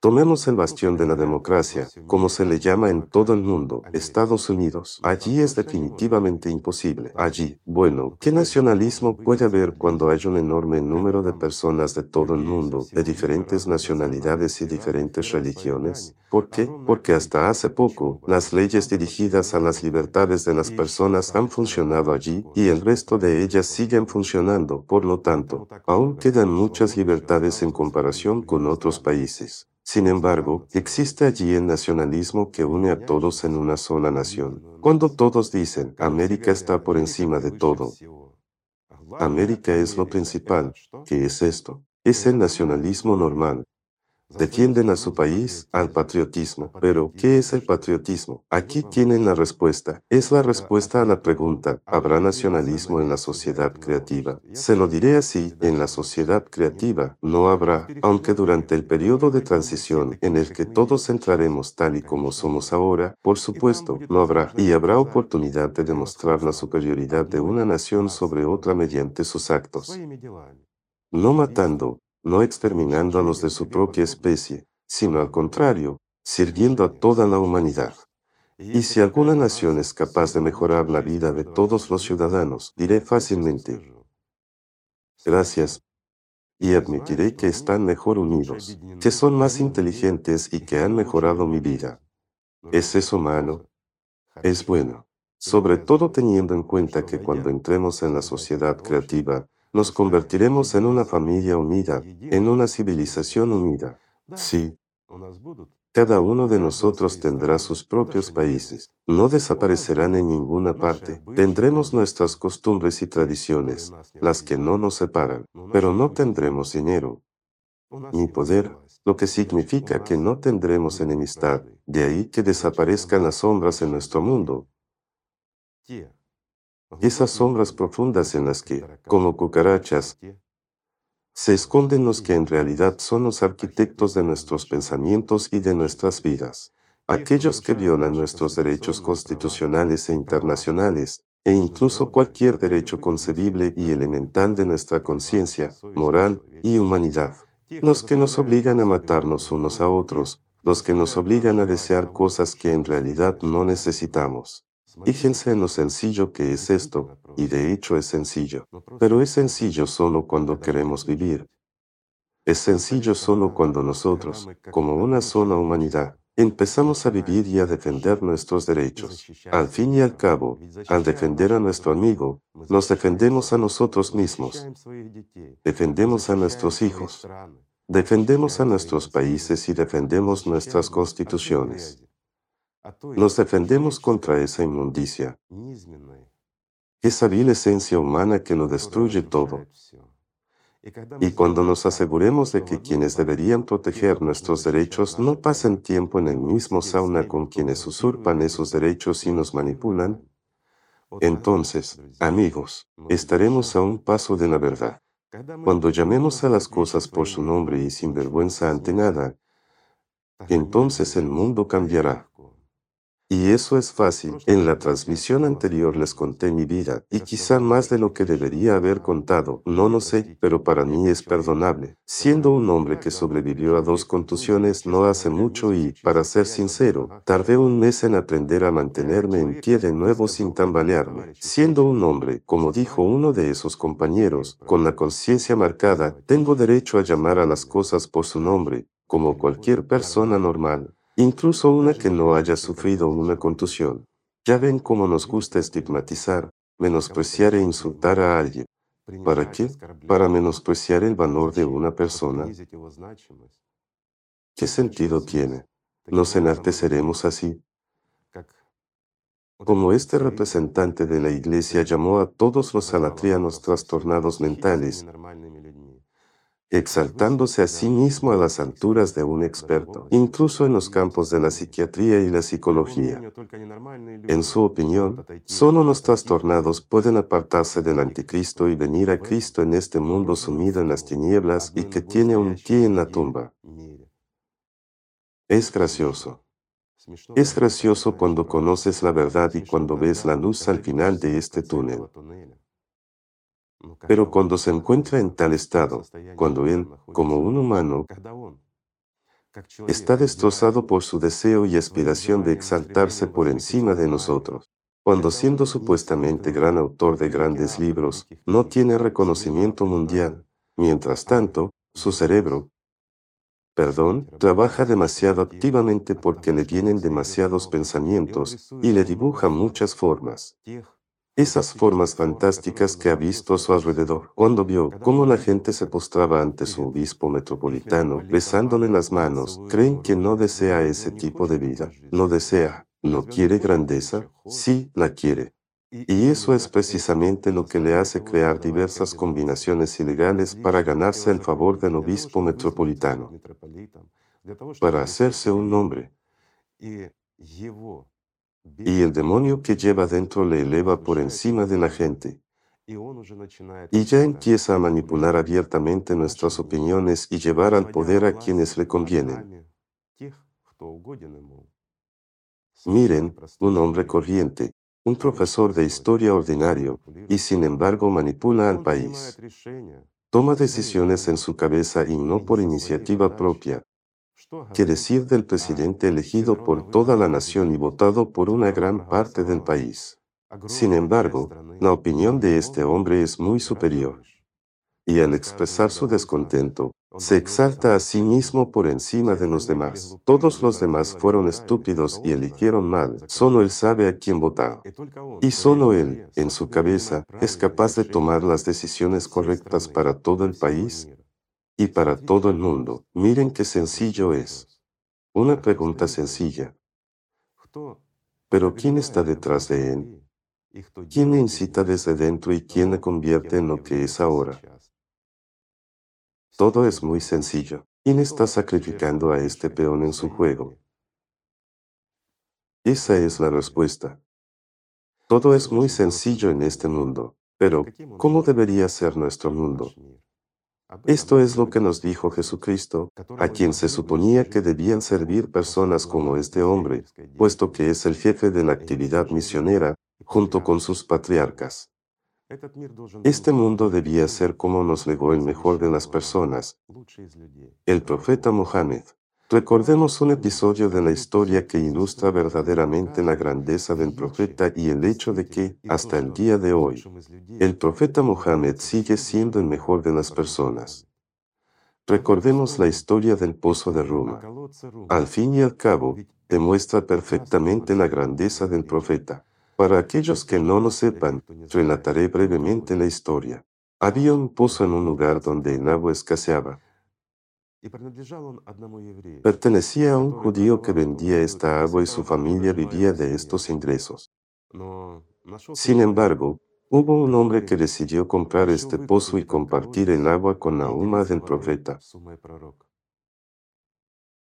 Tomemos el bastión de la democracia, como se le llama en todo el mundo, Estados Unidos. Allí es definitivamente imposible. Allí, bueno, ¿qué nacionalismo puede haber cuando hay un enorme número de personas de todo el mundo, de diferentes nacionalidades y diferentes religiones? ¿Por qué? Porque hasta hace poco, las leyes dirigidas a las libertades de las personas han funcionado allí y el resto de ellas siguen funcionando. Por lo tanto, aún quedan muchas libertades en comparación con otros países. Sin embargo, existe allí el nacionalismo que une a todos en una sola nación. Cuando todos dicen, América está por encima de todo, América es lo principal, ¿qué es esto? Es el nacionalismo normal, Defienden a su país, al patriotismo. Pero, ¿qué es el patriotismo? Aquí tienen la respuesta. Es la respuesta a la pregunta, ¿habrá nacionalismo en la sociedad creativa? Se lo diré así, en la sociedad creativa no habrá, aunque durante el periodo de transición en el que todos entraremos tal y como somos ahora, por supuesto, no habrá, y habrá oportunidad de demostrar la superioridad de una nación sobre otra mediante sus actos. No matando, no exterminando a los de su propia especie, sino al contrario, sirviendo a toda la humanidad. Y si alguna nación es capaz de mejorar la vida de todos los ciudadanos, diré fácilmente, gracias, y admitiré que están mejor unidos, que son más inteligentes y que han mejorado mi vida. ¿Es eso malo? Es bueno, sobre todo teniendo en cuenta que cuando entremos en la sociedad creativa, nos convertiremos en una familia unida, en una civilización unida. Sí, cada uno de nosotros tendrá sus propios países. No desaparecerán en ninguna parte. Tendremos nuestras costumbres y tradiciones, las que no nos separan, pero no tendremos dinero ni poder, lo que significa que no tendremos enemistad. De ahí que desaparezcan las sombras en nuestro mundo esas sombras profundas en las que, como cucarachas, se esconden los que en realidad son los arquitectos de nuestros pensamientos y de nuestras vidas, aquellos que violan nuestros derechos constitucionales e internacionales, e incluso cualquier derecho concebible y elemental de nuestra conciencia, moral y humanidad, los que nos obligan a matarnos unos a otros, los que nos obligan a desear cosas que en realidad no necesitamos. Fíjense en lo sencillo que es esto, y de hecho es sencillo, pero es sencillo solo cuando queremos vivir. Es sencillo solo cuando nosotros, como una sola humanidad, empezamos a vivir y a defender nuestros derechos. Al fin y al cabo, al defender a nuestro amigo, nos defendemos a nosotros mismos. Defendemos a nuestros hijos. Defendemos a nuestros países y defendemos nuestras constituciones. Nos defendemos contra esa inmundicia, esa vil esencia humana que lo destruye todo. Y cuando nos aseguremos de que quienes deberían proteger nuestros derechos no pasen tiempo en el mismo sauna con quienes usurpan esos derechos y nos manipulan, entonces, amigos, estaremos a un paso de la verdad. Cuando llamemos a las cosas por su nombre y sin vergüenza ante nada, entonces el mundo cambiará. Y eso es fácil. En la transmisión anterior les conté mi vida, y quizá más de lo que debería haber contado, no lo sé, pero para mí es perdonable. Siendo un hombre que sobrevivió a dos contusiones no hace mucho y, para ser sincero, tardé un mes en aprender a mantenerme en pie de nuevo sin tambalearme. Siendo un hombre, como dijo uno de esos compañeros, con la conciencia marcada, tengo derecho a llamar a las cosas por su nombre, como cualquier persona normal, incluso una que no haya sufrido una contusión. Ya ven cómo nos gusta estigmatizar, menospreciar e insultar a alguien. ¿Para qué? Para menospreciar el valor de una persona. ¿Qué sentido tiene? ¿Nos enalteceremos así? Como este representante de la Iglesia llamó a todos los salatrianos trastornados mentales, exaltándose a sí mismo a las alturas de un experto, incluso en los campos de la psiquiatría y la psicología. En su opinión, solo los trastornados pueden apartarse del anticristo y venir a Cristo en este mundo sumido en las tinieblas y que tiene un pie en la tumba. Es gracioso. Es gracioso cuando conoces la verdad y cuando ves la luz al final de este túnel. Pero cuando se encuentra en tal estado, cuando él, como un humano, está destrozado por su deseo y aspiración de exaltarse por encima de nosotros, cuando siendo supuestamente gran autor de grandes libros, no tiene reconocimiento mundial, mientras tanto, su cerebro, perdón, trabaja demasiado activamente porque le vienen demasiados pensamientos y le dibuja muchas formas esas formas fantásticas que ha visto a su alrededor. Cuando vio cómo la gente se postraba ante su obispo metropolitano, besándole las manos, creen que no desea ese tipo de vida. No desea, no quiere grandeza, sí la quiere. Y eso es precisamente lo que le hace crear diversas combinaciones ilegales para ganarse el favor del obispo metropolitano, para hacerse un nombre. Y el demonio que lleva dentro le eleva por encima de la gente. Y ya empieza a manipular abiertamente nuestras opiniones y llevar al poder a quienes le convienen. Miren, un hombre corriente, un profesor de historia ordinario, y sin embargo manipula al país. Toma decisiones en su cabeza y no por iniciativa propia, ¿Qué decir del presidente elegido por toda la nación y votado por una gran parte del país? Sin embargo, la opinión de este hombre es muy superior. Y al expresar su descontento, se exalta a sí mismo por encima de los demás. Todos los demás fueron estúpidos y eligieron mal. Solo él sabe a quién votar. Y solo él, en su cabeza, es capaz de tomar las decisiones correctas para todo el país y para todo el mundo. Miren qué sencillo es. Una pregunta sencilla. Pero ¿quién está detrás de él? ¿Quién le incita desde dentro y quién le convierte en lo que es ahora? Todo es muy sencillo. ¿Quién está sacrificando a este peón en su juego? Esa es la respuesta. Todo es muy sencillo en este mundo, pero ¿cómo debería ser nuestro mundo? Esto es lo que nos dijo Jesucristo, a quien se suponía que debían servir personas como este hombre, puesto que es el jefe de la actividad misionera, junto con sus patriarcas. Este mundo debía ser como nos legó el mejor de las personas, el profeta Mohammed. Recordemos un episodio de la historia que ilustra verdaderamente la grandeza del profeta y el hecho de que, hasta el día de hoy, el profeta Mohammed sigue siendo el mejor de las personas. Recordemos la historia del pozo de Roma. Al fin y al cabo, demuestra perfectamente la grandeza del profeta. Para aquellos que no lo sepan, relataré brevemente la historia. Había un pozo en un lugar donde el agua escaseaba. Pertenecía a un judío que vendía esta agua y su familia vivía de estos ingresos. Sin embargo, hubo un hombre que decidió comprar este pozo y compartir el agua con la alma del profeta.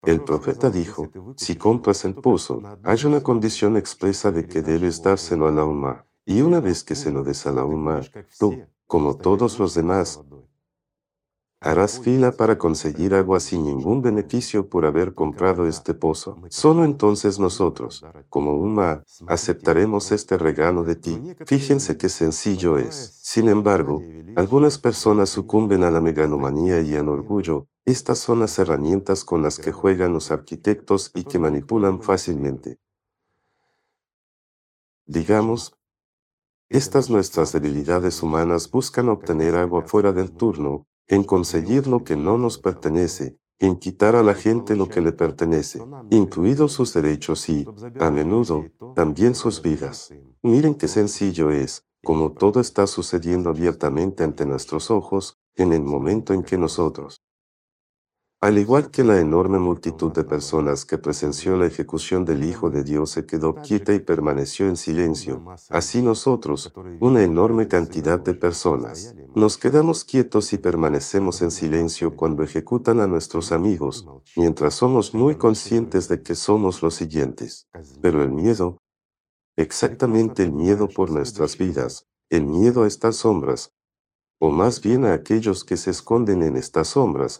El profeta dijo, si compras el pozo, hay una condición expresa de que debes dárselo a la alma. Y una vez que se lo des a la alma, tú, como todos los demás, harás fila para conseguir agua sin ningún beneficio por haber comprado este pozo. Solo entonces nosotros, como UMA, aceptaremos este regalo de ti. Fíjense qué sencillo es. Sin embargo, algunas personas sucumben a la megalomanía y al orgullo. Estas son las herramientas con las que juegan los arquitectos y que manipulan fácilmente. Digamos, estas nuestras debilidades humanas buscan obtener agua fuera del turno, en conseguir lo que no nos pertenece, en quitar a la gente lo que le pertenece, incluidos sus derechos y, a menudo, también sus vidas. Miren qué sencillo es, como todo está sucediendo abiertamente ante nuestros ojos, en el momento en que nosotros, al igual que la enorme multitud de personas que presenció la ejecución del Hijo de Dios se quedó quieta y permaneció en silencio, así nosotros, una enorme cantidad de personas, nos quedamos quietos y permanecemos en silencio cuando ejecutan a nuestros amigos, mientras somos muy conscientes de que somos los siguientes. Pero el miedo, exactamente el miedo por nuestras vidas, el miedo a estas sombras, o más bien a aquellos que se esconden en estas sombras,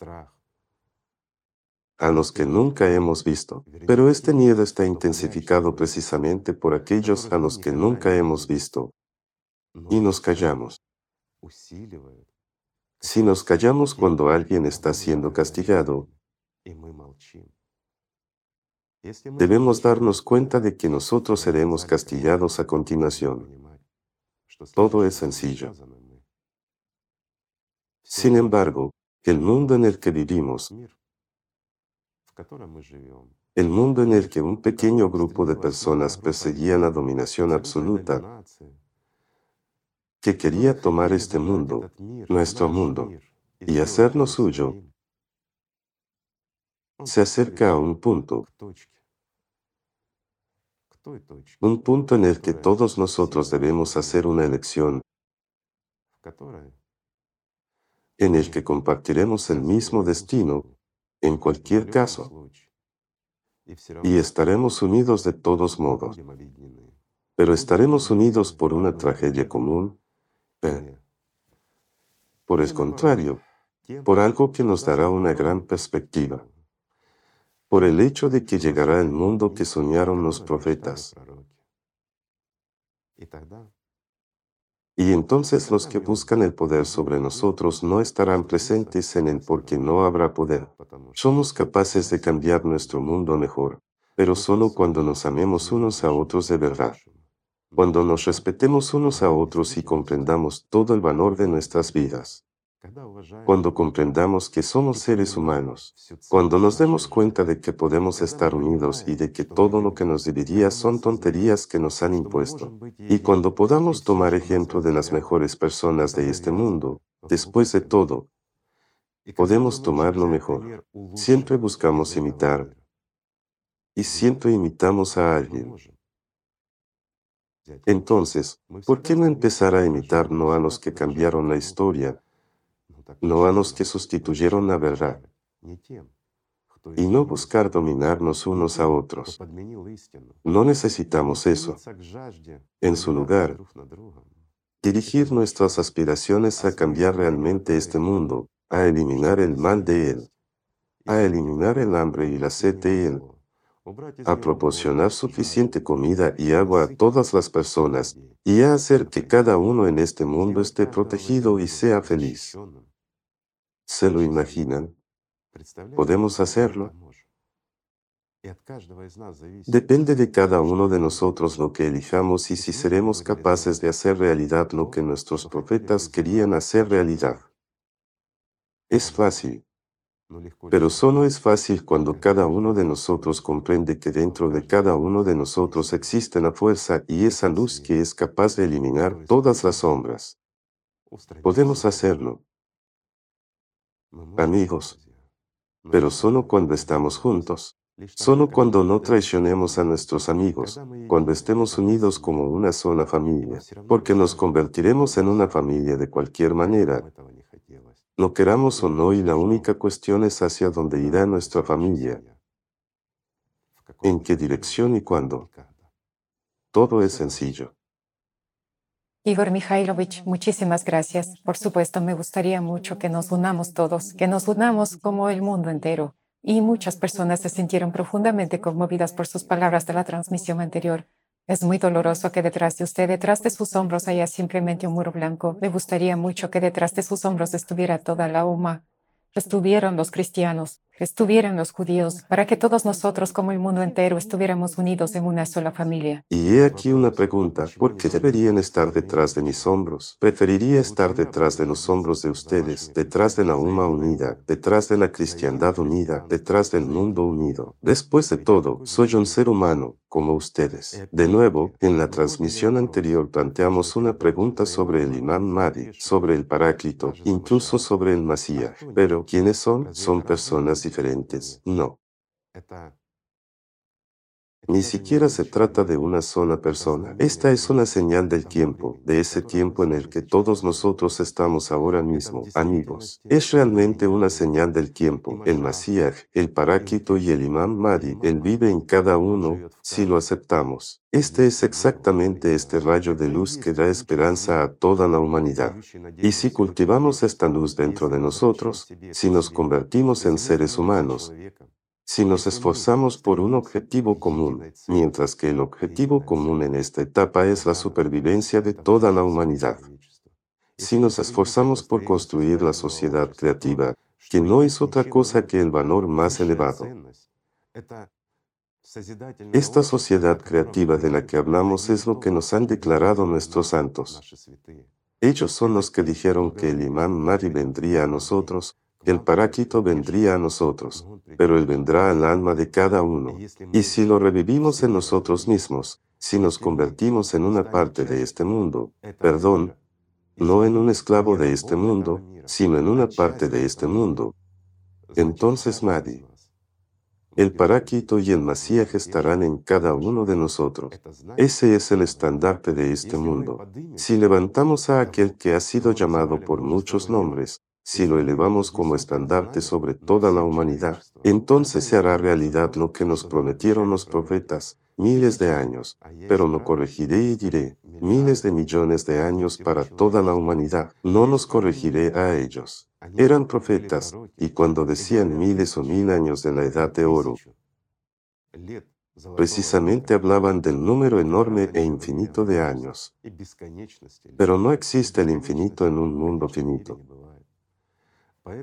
a los que nunca hemos visto. Pero este miedo está intensificado precisamente por aquellos a los que nunca hemos visto. Y nos callamos. Si nos callamos cuando alguien está siendo castigado, debemos darnos cuenta de que nosotros seremos castigados a continuación. Todo es sencillo. Sin embargo, el mundo en el que vivimos, el mundo en el que un pequeño grupo de personas perseguía la dominación absoluta, que quería tomar este mundo, nuestro mundo, y hacerlo suyo, se acerca a un punto, un punto en el que todos nosotros debemos hacer una elección, en el que compartiremos el mismo destino en cualquier caso, y estaremos unidos de todos modos. Pero estaremos unidos por una tragedia común, por el contrario, por algo que nos dará una gran perspectiva, por el hecho de que llegará el mundo que soñaron los profetas. Y entonces los que buscan el poder sobre nosotros no estarán presentes en él porque no habrá poder. Somos capaces de cambiar nuestro mundo mejor, pero solo cuando nos amemos unos a otros de verdad. Cuando nos respetemos unos a otros y comprendamos todo el valor de nuestras vidas cuando comprendamos que somos seres humanos, cuando nos demos cuenta de que podemos estar unidos y de que todo lo que nos dividía son tonterías que nos han impuesto, y cuando podamos tomar ejemplo de las mejores personas de este mundo, después de todo, podemos tomar lo mejor. Siempre buscamos imitar y siempre imitamos a alguien. Entonces, ¿por qué no empezar a imitar no a los que cambiaron la historia, no a los que sustituyeron la verdad, y no buscar dominarnos unos a otros. No necesitamos eso. En su lugar, dirigir nuestras aspiraciones a cambiar realmente este mundo, a eliminar el mal de él, a eliminar el hambre y la sed de él, a proporcionar suficiente comida y agua a todas las personas y a hacer que cada uno en este mundo esté protegido y sea feliz. ¿Se lo imaginan? ¿Podemos hacerlo? Depende de cada uno de nosotros lo que elijamos y si seremos capaces de hacer realidad lo que nuestros profetas querían hacer realidad. Es fácil, pero solo es fácil cuando cada uno de nosotros comprende que dentro de cada uno de nosotros existe la fuerza y esa luz que es. capaz de eliminar todas las sombras. Podemos hacerlo amigos, pero solo cuando estamos juntos, solo cuando no traicionemos a nuestros amigos, cuando estemos unidos como una sola familia, porque nos convertiremos en una familia de cualquier manera, lo queramos o no y la única cuestión es hacia dónde irá nuestra familia, en qué dirección y cuándo. Todo es sencillo. Igor Mikhailovich, muchísimas gracias. Por supuesto, me gustaría mucho que nos unamos todos, que nos unamos como el mundo entero. Y muchas personas se sintieron profundamente conmovidas por sus palabras de la transmisión anterior. Es muy doloroso que detrás de usted, detrás de sus hombros, haya simplemente un muro blanco. Me gustaría mucho que detrás de sus hombros estuviera toda la UMA. Estuvieron los cristianos, estuvieran los judíos, para que todos nosotros como el mundo entero estuviéramos unidos en una sola familia. Y he aquí una pregunta, ¿por qué deberían estar detrás de mis hombros? Preferiría estar detrás de los hombros de ustedes, detrás de la UMA unida, detrás de la cristiandad unida, detrás del mundo unido. Después de todo, soy un ser humano, como ustedes. De nuevo, en la transmisión anterior planteamos una pregunta sobre el imán Mahdi, sobre el Paráclito, incluso sobre el Masías. Pero, ¿quiénes son? ¿Son personas diferentes? No. Ni siquiera se trata de una sola persona. Esta es una señal del tiempo, de ese tiempo en el que todos nosotros estamos ahora mismo, amigos. Es realmente una señal del tiempo. El Masías, el Paráquito y el Imam Mahdi, Él vive en cada uno, si lo aceptamos. Este es exactamente este rayo de luz que da esperanza a toda la humanidad. Y si cultivamos esta luz dentro de nosotros, si nos convertimos en seres humanos, si nos esforzamos por un objetivo común, mientras que el objetivo común en esta etapa es la supervivencia de toda la humanidad. Si nos esforzamos por construir la sociedad creativa, que no es otra cosa que el valor más elevado. Esta sociedad creativa de la que hablamos es lo que nos han declarado nuestros santos. Ellos son los que dijeron que el imán Mari vendría a nosotros el paráquito vendría a nosotros, pero Él vendrá al alma de cada uno. Y si lo revivimos en nosotros mismos, si nos convertimos en una parte de este mundo, perdón, no en un esclavo de este mundo, sino en una parte de este mundo, entonces Madi, el paráquito y el Masías estarán en cada uno de nosotros. Ese es el estandarte de este mundo. Si levantamos a aquel que ha sido llamado por muchos nombres, si lo elevamos como estandarte sobre toda la humanidad, entonces se hará realidad lo que nos prometieron los profetas miles de años, pero no corregiré y diré miles de millones de años para toda la humanidad, no los corregiré a ellos. Eran profetas, y cuando decían miles o mil años de la edad de oro, precisamente hablaban del número enorme e infinito de años. Pero no existe el infinito en un mundo finito.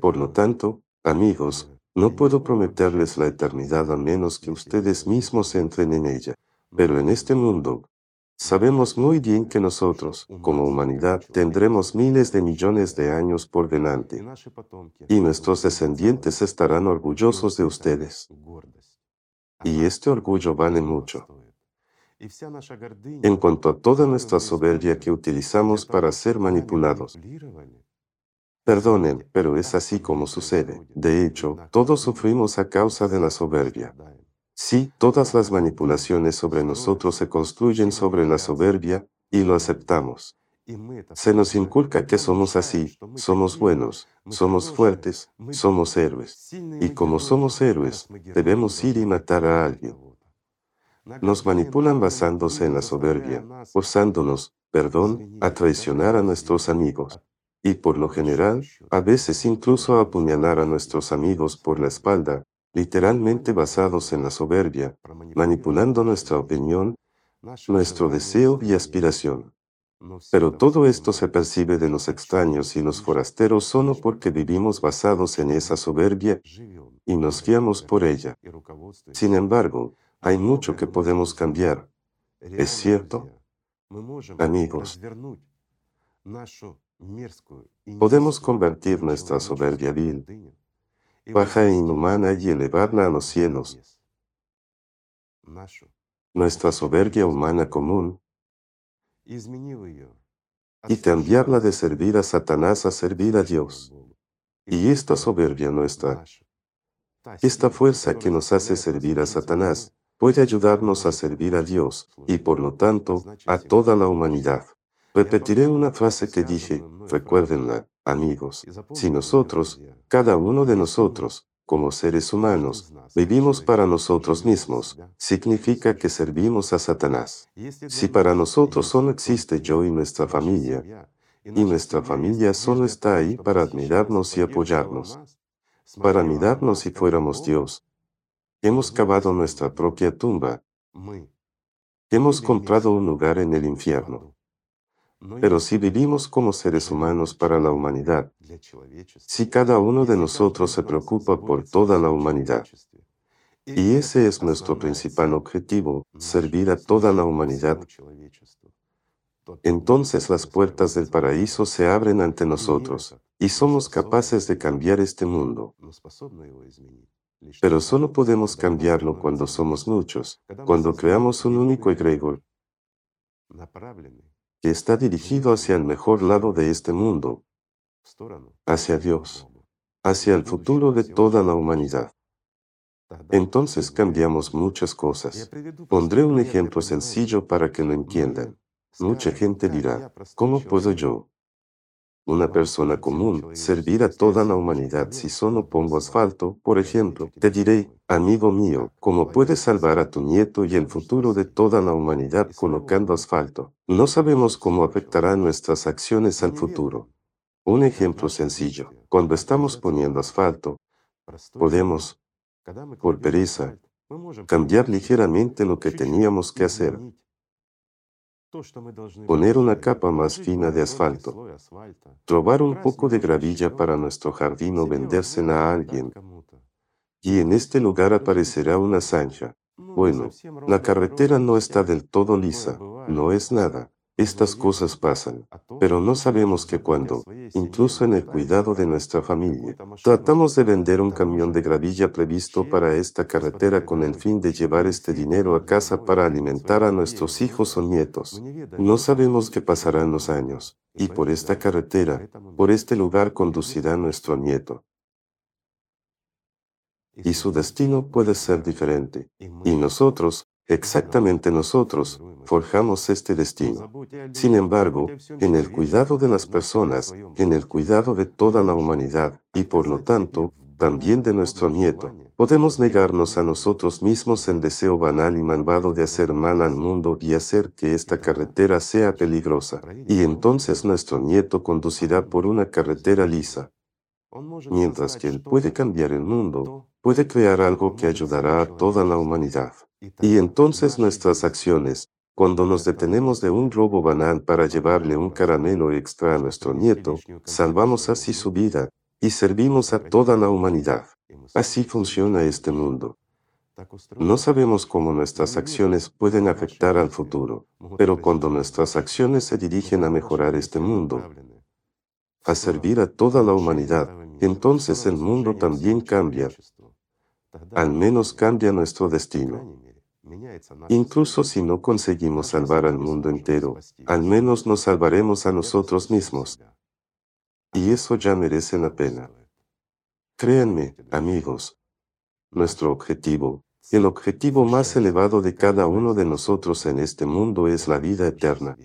Por lo tanto, amigos, no puedo prometerles la eternidad a menos que ustedes mismos entren en ella. Pero en este mundo, sabemos muy bien que nosotros, como humanidad, tendremos miles de millones de años por delante. Y nuestros descendientes estarán orgullosos de ustedes. Y este orgullo vale mucho. En cuanto a toda nuestra soberbia que utilizamos para ser manipulados, Perdonen, pero es así como sucede. De hecho, todos sufrimos a causa de la soberbia. Sí, todas las manipulaciones sobre nosotros se construyen sobre la soberbia y lo aceptamos. Se nos inculca que somos así, somos buenos, somos fuertes, somos héroes. Y como somos héroes, debemos ir y matar a alguien. Nos manipulan basándose en la soberbia, forzándonos, perdón, a traicionar a nuestros amigos y por lo general, a veces incluso apuñalar a nuestros amigos por la espalda, literalmente basados en la soberbia, manipulando nuestra opinión, nuestro deseo y aspiración. Pero todo esto se percibe de los extraños y los forasteros solo porque vivimos basados en esa soberbia y nos guiamos por ella. Sin embargo, hay mucho que podemos cambiar. ¿Es cierto? Amigos, Podemos convertir nuestra soberbia vil, baja e inhumana y elevarla a los cielos. Nuestra soberbia humana común y cambiarla de servir a Satanás a servir a Dios. Y esta soberbia nuestra, esta fuerza que nos hace servir a Satanás, puede ayudarnos a servir a Dios y por lo tanto a toda la humanidad. Repetiré una frase que dije, recuérdenla, amigos. Si nosotros, cada uno de nosotros, como seres humanos, vivimos para nosotros mismos, significa que servimos a Satanás. Si para nosotros solo existe yo y nuestra familia, y nuestra familia solo está ahí para admirarnos y apoyarnos, para mirarnos si fuéramos Dios, hemos cavado nuestra propia tumba, hemos comprado un lugar en el infierno. Pero si vivimos como seres humanos para la humanidad, si cada uno de nosotros se preocupa por toda la humanidad, y ese es nuestro principal objetivo, servir a toda la humanidad, entonces las puertas del paraíso se abren ante nosotros y somos capaces de cambiar este mundo. Pero solo podemos cambiarlo cuando somos muchos, cuando creamos un único egregor que está dirigido hacia el mejor lado de este mundo, hacia Dios, hacia el futuro de toda la humanidad. Entonces cambiamos muchas cosas. Pondré un ejemplo sencillo para que lo entiendan. Mucha gente dirá, ¿cómo puedo yo, una persona común, servir a toda la humanidad si solo pongo asfalto? Por ejemplo, te diré, amigo mío, ¿cómo puedes salvar a tu nieto y el futuro de toda la humanidad colocando asfalto? No sabemos cómo afectarán nuestras acciones al futuro. Un ejemplo sencillo, cuando estamos poniendo asfalto, podemos, por pereza, cambiar ligeramente lo que teníamos que hacer poner una capa más fina de asfalto, trobar un poco de gravilla para nuestro jardín o vendérsela a alguien. Y en este lugar aparecerá una zanja. Bueno, la carretera no está del todo lisa, no es nada. Estas cosas pasan, pero no sabemos que cuando, incluso en el cuidado de nuestra familia, tratamos de vender un camión de gravilla previsto para esta carretera con el fin de llevar este dinero a casa para alimentar a nuestros hijos o nietos. No sabemos qué pasarán los años, y por esta carretera, por este lugar conducirá nuestro nieto. Y su destino puede ser diferente. Y nosotros, Exactamente nosotros forjamos este destino. Sin embargo, en el cuidado de las personas, en el cuidado de toda la humanidad y por lo tanto, también de nuestro nieto, podemos negarnos a nosotros mismos el deseo banal y malvado de hacer mal al mundo y hacer que esta carretera sea peligrosa. Y entonces nuestro nieto conducirá por una carretera lisa. Mientras que él puede cambiar el mundo, puede crear algo que ayudará a toda la humanidad. Y entonces nuestras acciones, cuando nos detenemos de un robo banal para llevarle un caramelo extra a nuestro nieto, salvamos así su vida y servimos a toda la humanidad. Así funciona este mundo. No sabemos cómo nuestras acciones pueden afectar al futuro, pero cuando nuestras acciones se dirigen a mejorar este mundo, a servir a toda la humanidad, entonces el mundo también cambia. Al menos cambia nuestro destino. Incluso si no conseguimos salvar al mundo entero, al menos nos salvaremos a nosotros mismos. Y eso ya merece la pena. Créanme, amigos, nuestro objetivo, el objetivo más elevado de cada uno de nosotros en este mundo es la vida eterna.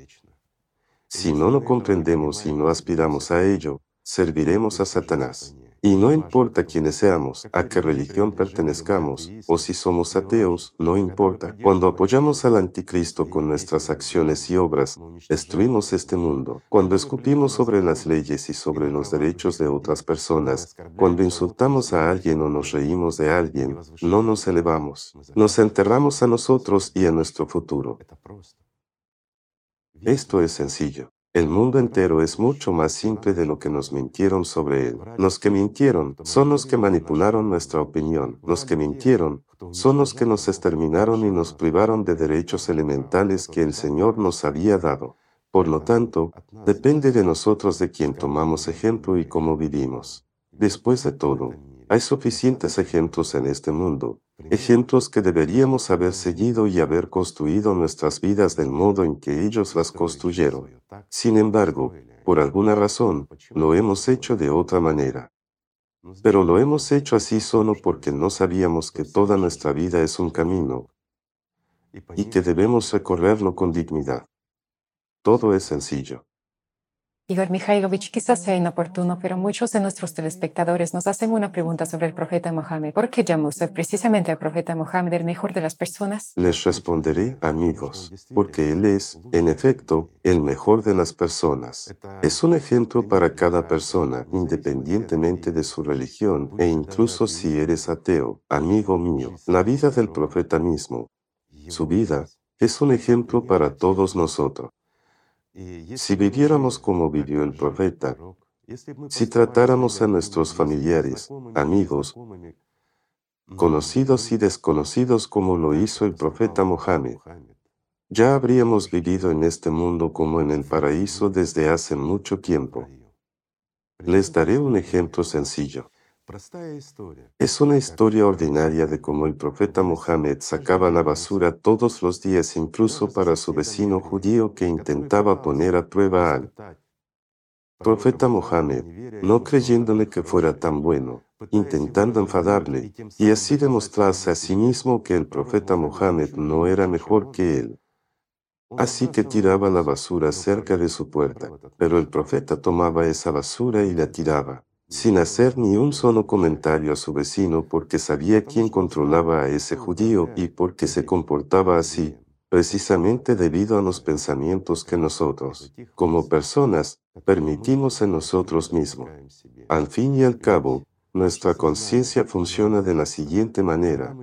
Si no lo comprendemos y no aspiramos a ello, serviremos a Satanás. Y no importa quiénes seamos, a qué religión pertenezcamos, o si somos ateos, no importa. Cuando apoyamos al anticristo con nuestras acciones y obras, destruimos este mundo. Cuando escupimos sobre las leyes y sobre los derechos de otras personas, cuando insultamos a alguien o nos reímos de alguien, no nos elevamos. Nos enterramos a nosotros y a nuestro futuro. Esto es sencillo. El mundo entero es mucho más simple de lo que nos mintieron sobre él. Los que mintieron son los que manipularon nuestra opinión. Los que mintieron son los que nos exterminaron y nos privaron de derechos elementales que el Señor nos había dado. Por lo tanto, depende de nosotros de quien tomamos ejemplo y cómo vivimos. Después de todo, hay suficientes ejemplos en este mundo, ejemplos que deberíamos haber seguido y haber construido nuestras vidas del modo en que ellos las construyeron. Sin embargo, por alguna razón, lo hemos hecho de otra manera. Pero lo hemos hecho así solo porque no sabíamos que toda nuestra vida es un camino y que debemos recorrerlo con dignidad. Todo es sencillo. Igor Mikhailovich, quizás sea inoportuno, pero muchos de nuestros telespectadores nos hacen una pregunta sobre el profeta Mohammed. ¿Por qué usted precisamente al profeta Mohammed el mejor de las personas? Les responderé, amigos, porque él es, en efecto, el mejor de las personas. Es un ejemplo para cada persona, independientemente de su religión e incluso si eres ateo. Amigo mío, la vida del profeta mismo, su vida, es un ejemplo para todos nosotros. Si viviéramos como vivió el profeta, si tratáramos a nuestros familiares, amigos, conocidos y desconocidos como lo hizo el profeta Mohammed, ya habríamos vivido en este mundo como en el paraíso desde hace mucho tiempo. Les daré un ejemplo sencillo. Es una historia ordinaria de cómo el profeta Mohammed sacaba la basura todos los días incluso para su vecino judío que intentaba poner a prueba al profeta Mohammed, no creyéndole que fuera tan bueno, intentando enfadarle y así demostrarse a sí mismo que el profeta Mohammed no era mejor que él. Así que tiraba la basura cerca de su puerta, pero el profeta tomaba esa basura y la tiraba sin hacer ni un solo comentario a su vecino porque sabía quién controlaba a ese judío y porque se comportaba así, precisamente debido a los pensamientos que nosotros, como personas, permitimos en nosotros mismos. Al fin y al cabo, nuestra conciencia funciona de la siguiente manera.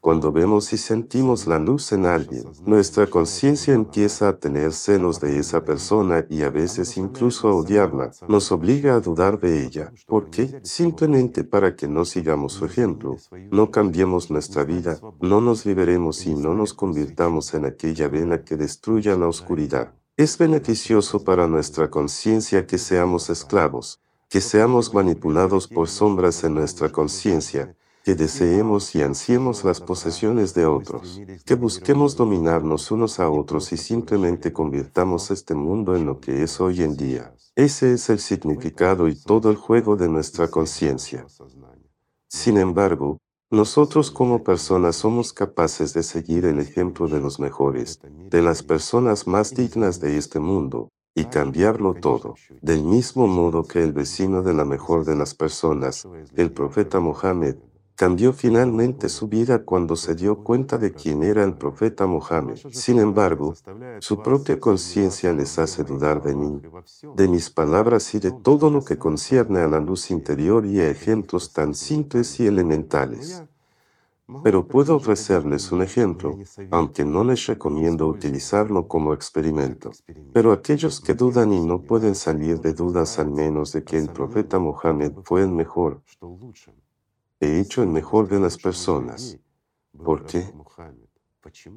Cuando vemos y sentimos la luz en alguien, nuestra conciencia empieza a tener celos de esa persona y a veces incluso a odiarla. Nos obliga a dudar de ella. ¿Por qué? Simplemente para que no sigamos su ejemplo, no cambiemos nuestra vida, no nos liberemos y no nos convirtamos en aquella vela que destruya la oscuridad. Es beneficioso para nuestra conciencia que seamos esclavos, que seamos manipulados por sombras en nuestra conciencia, que deseemos y ansiemos las posesiones de otros, que busquemos dominarnos unos a otros y simplemente convirtamos este mundo en lo que es hoy en día. Ese es el significado y todo el juego de nuestra conciencia. Sin embargo, nosotros como personas somos capaces de seguir el ejemplo de los mejores, de las personas más dignas de este mundo, y cambiarlo todo, del mismo modo que el vecino de la mejor de las personas, el profeta Mohammed, cambió finalmente su vida cuando se dio cuenta de quién era el profeta Mohammed. Sin embargo, su propia conciencia les hace dudar de mí, de mis palabras y de todo lo que concierne a la luz interior y a ejemplos tan simples y elementales. Pero puedo ofrecerles un ejemplo, aunque no les recomiendo utilizarlo como experimento. Pero aquellos que dudan y no pueden salir de dudas al menos de que el profeta Mohammed fue el mejor, he hecho el mejor de las personas. ¿Por qué?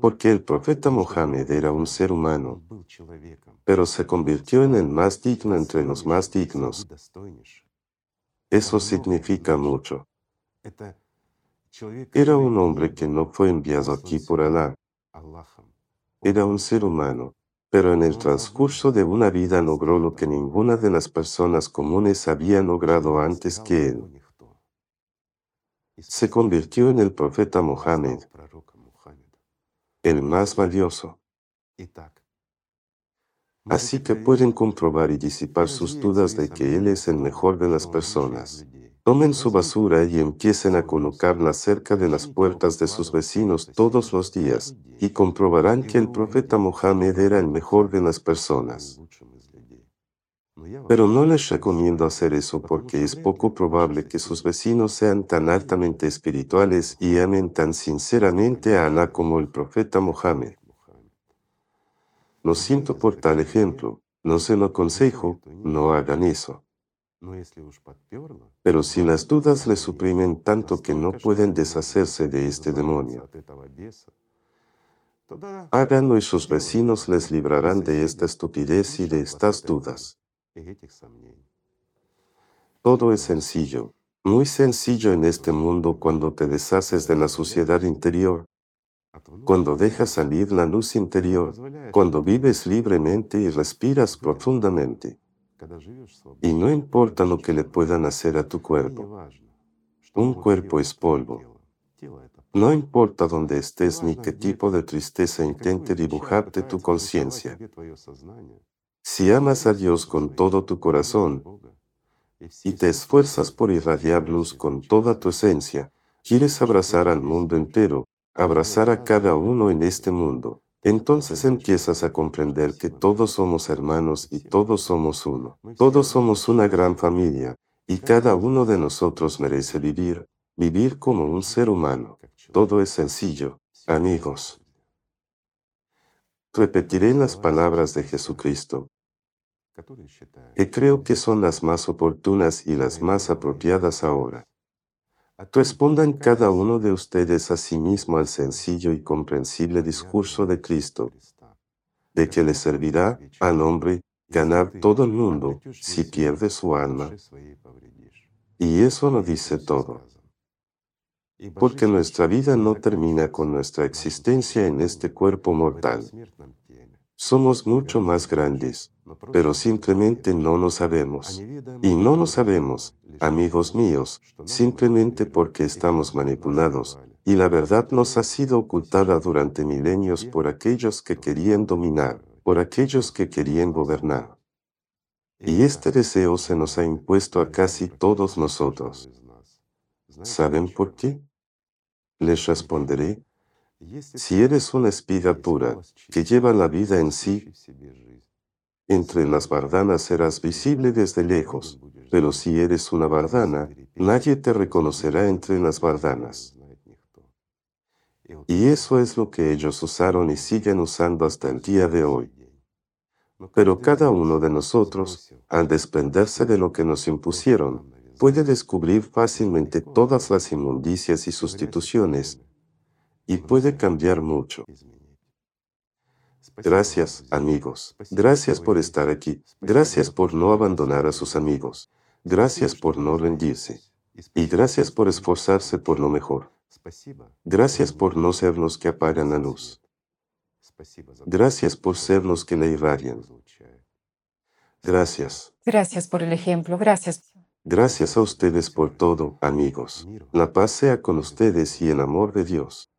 Porque el profeta Mohammed era un ser humano, pero se convirtió en el más digno entre los más dignos. Eso significa mucho. Era un hombre que no fue enviado aquí por Alá. Era un ser humano, pero en el transcurso de una vida logró lo que ninguna de las personas comunes había logrado antes que él se convirtió en el profeta Mohammed, el más valioso. Así que pueden comprobar y disipar sus dudas de que Él es el mejor de las personas. Tomen su basura y empiecen a colocarla cerca de las puertas de sus vecinos todos los días, y comprobarán que el profeta Mohammed era el mejor de las personas. Pero no les recomiendo hacer eso porque es poco probable que sus vecinos sean tan altamente espirituales y amen tan sinceramente a Alá como el profeta Mohammed. Lo siento por tal ejemplo, no se lo aconsejo, no hagan eso. Pero si las dudas les suprimen tanto que no pueden deshacerse de este demonio, háganlo y sus vecinos les librarán de esta estupidez y de estas dudas. Todo es sencillo, muy sencillo en este mundo cuando te deshaces de la suciedad interior, cuando dejas salir la luz interior, cuando vives libremente y respiras profundamente. Y no importa lo que le puedan hacer a tu cuerpo. Un cuerpo es polvo. No importa dónde estés ni qué tipo de tristeza intente dibujarte tu conciencia. Si amas a Dios con todo tu corazón y te esfuerzas por irradiar luz con toda tu esencia, quieres abrazar al mundo entero, abrazar a cada uno en este mundo, entonces empiezas a comprender que todos somos hermanos y todos somos uno. Todos somos una gran familia y cada uno de nosotros merece vivir, vivir como un ser humano. Todo es sencillo, amigos. Repetiré las palabras de Jesucristo, que creo que son las más oportunas y las más apropiadas ahora. Respondan cada uno de ustedes a sí mismo al sencillo y comprensible discurso de Cristo, de que le servirá al hombre ganar todo el mundo si pierde su alma. Y eso lo dice todo. Porque nuestra vida no termina con nuestra existencia en este cuerpo mortal. Somos mucho más grandes, pero simplemente no lo sabemos. Y no lo sabemos, amigos míos, simplemente porque estamos manipulados, y la verdad nos ha sido ocultada durante milenios por aquellos que querían dominar, por aquellos que querían gobernar. Y este deseo se nos ha impuesto a casi todos nosotros. ¿Saben por qué? Les responderé, si eres una espiga pura que lleva la vida en sí, entre las bardanas serás visible desde lejos, pero si eres una bardana, nadie te reconocerá entre las bardanas. Y eso es lo que ellos usaron y siguen usando hasta el día de hoy. Pero cada uno de nosotros, al desprenderse de lo que nos impusieron, puede descubrir fácilmente todas las inmundicias y sustituciones y puede cambiar mucho. Gracias, amigos. Gracias por estar aquí. Gracias por no abandonar a sus amigos. Gracias por no rendirse. Y gracias por esforzarse por lo mejor. Gracias por no ser los que apagan la luz. Gracias por ser los que la irradian. Gracias. Gracias por el ejemplo. Gracias. Gracias a ustedes por todo, amigos. La paz sea con ustedes y el amor de Dios.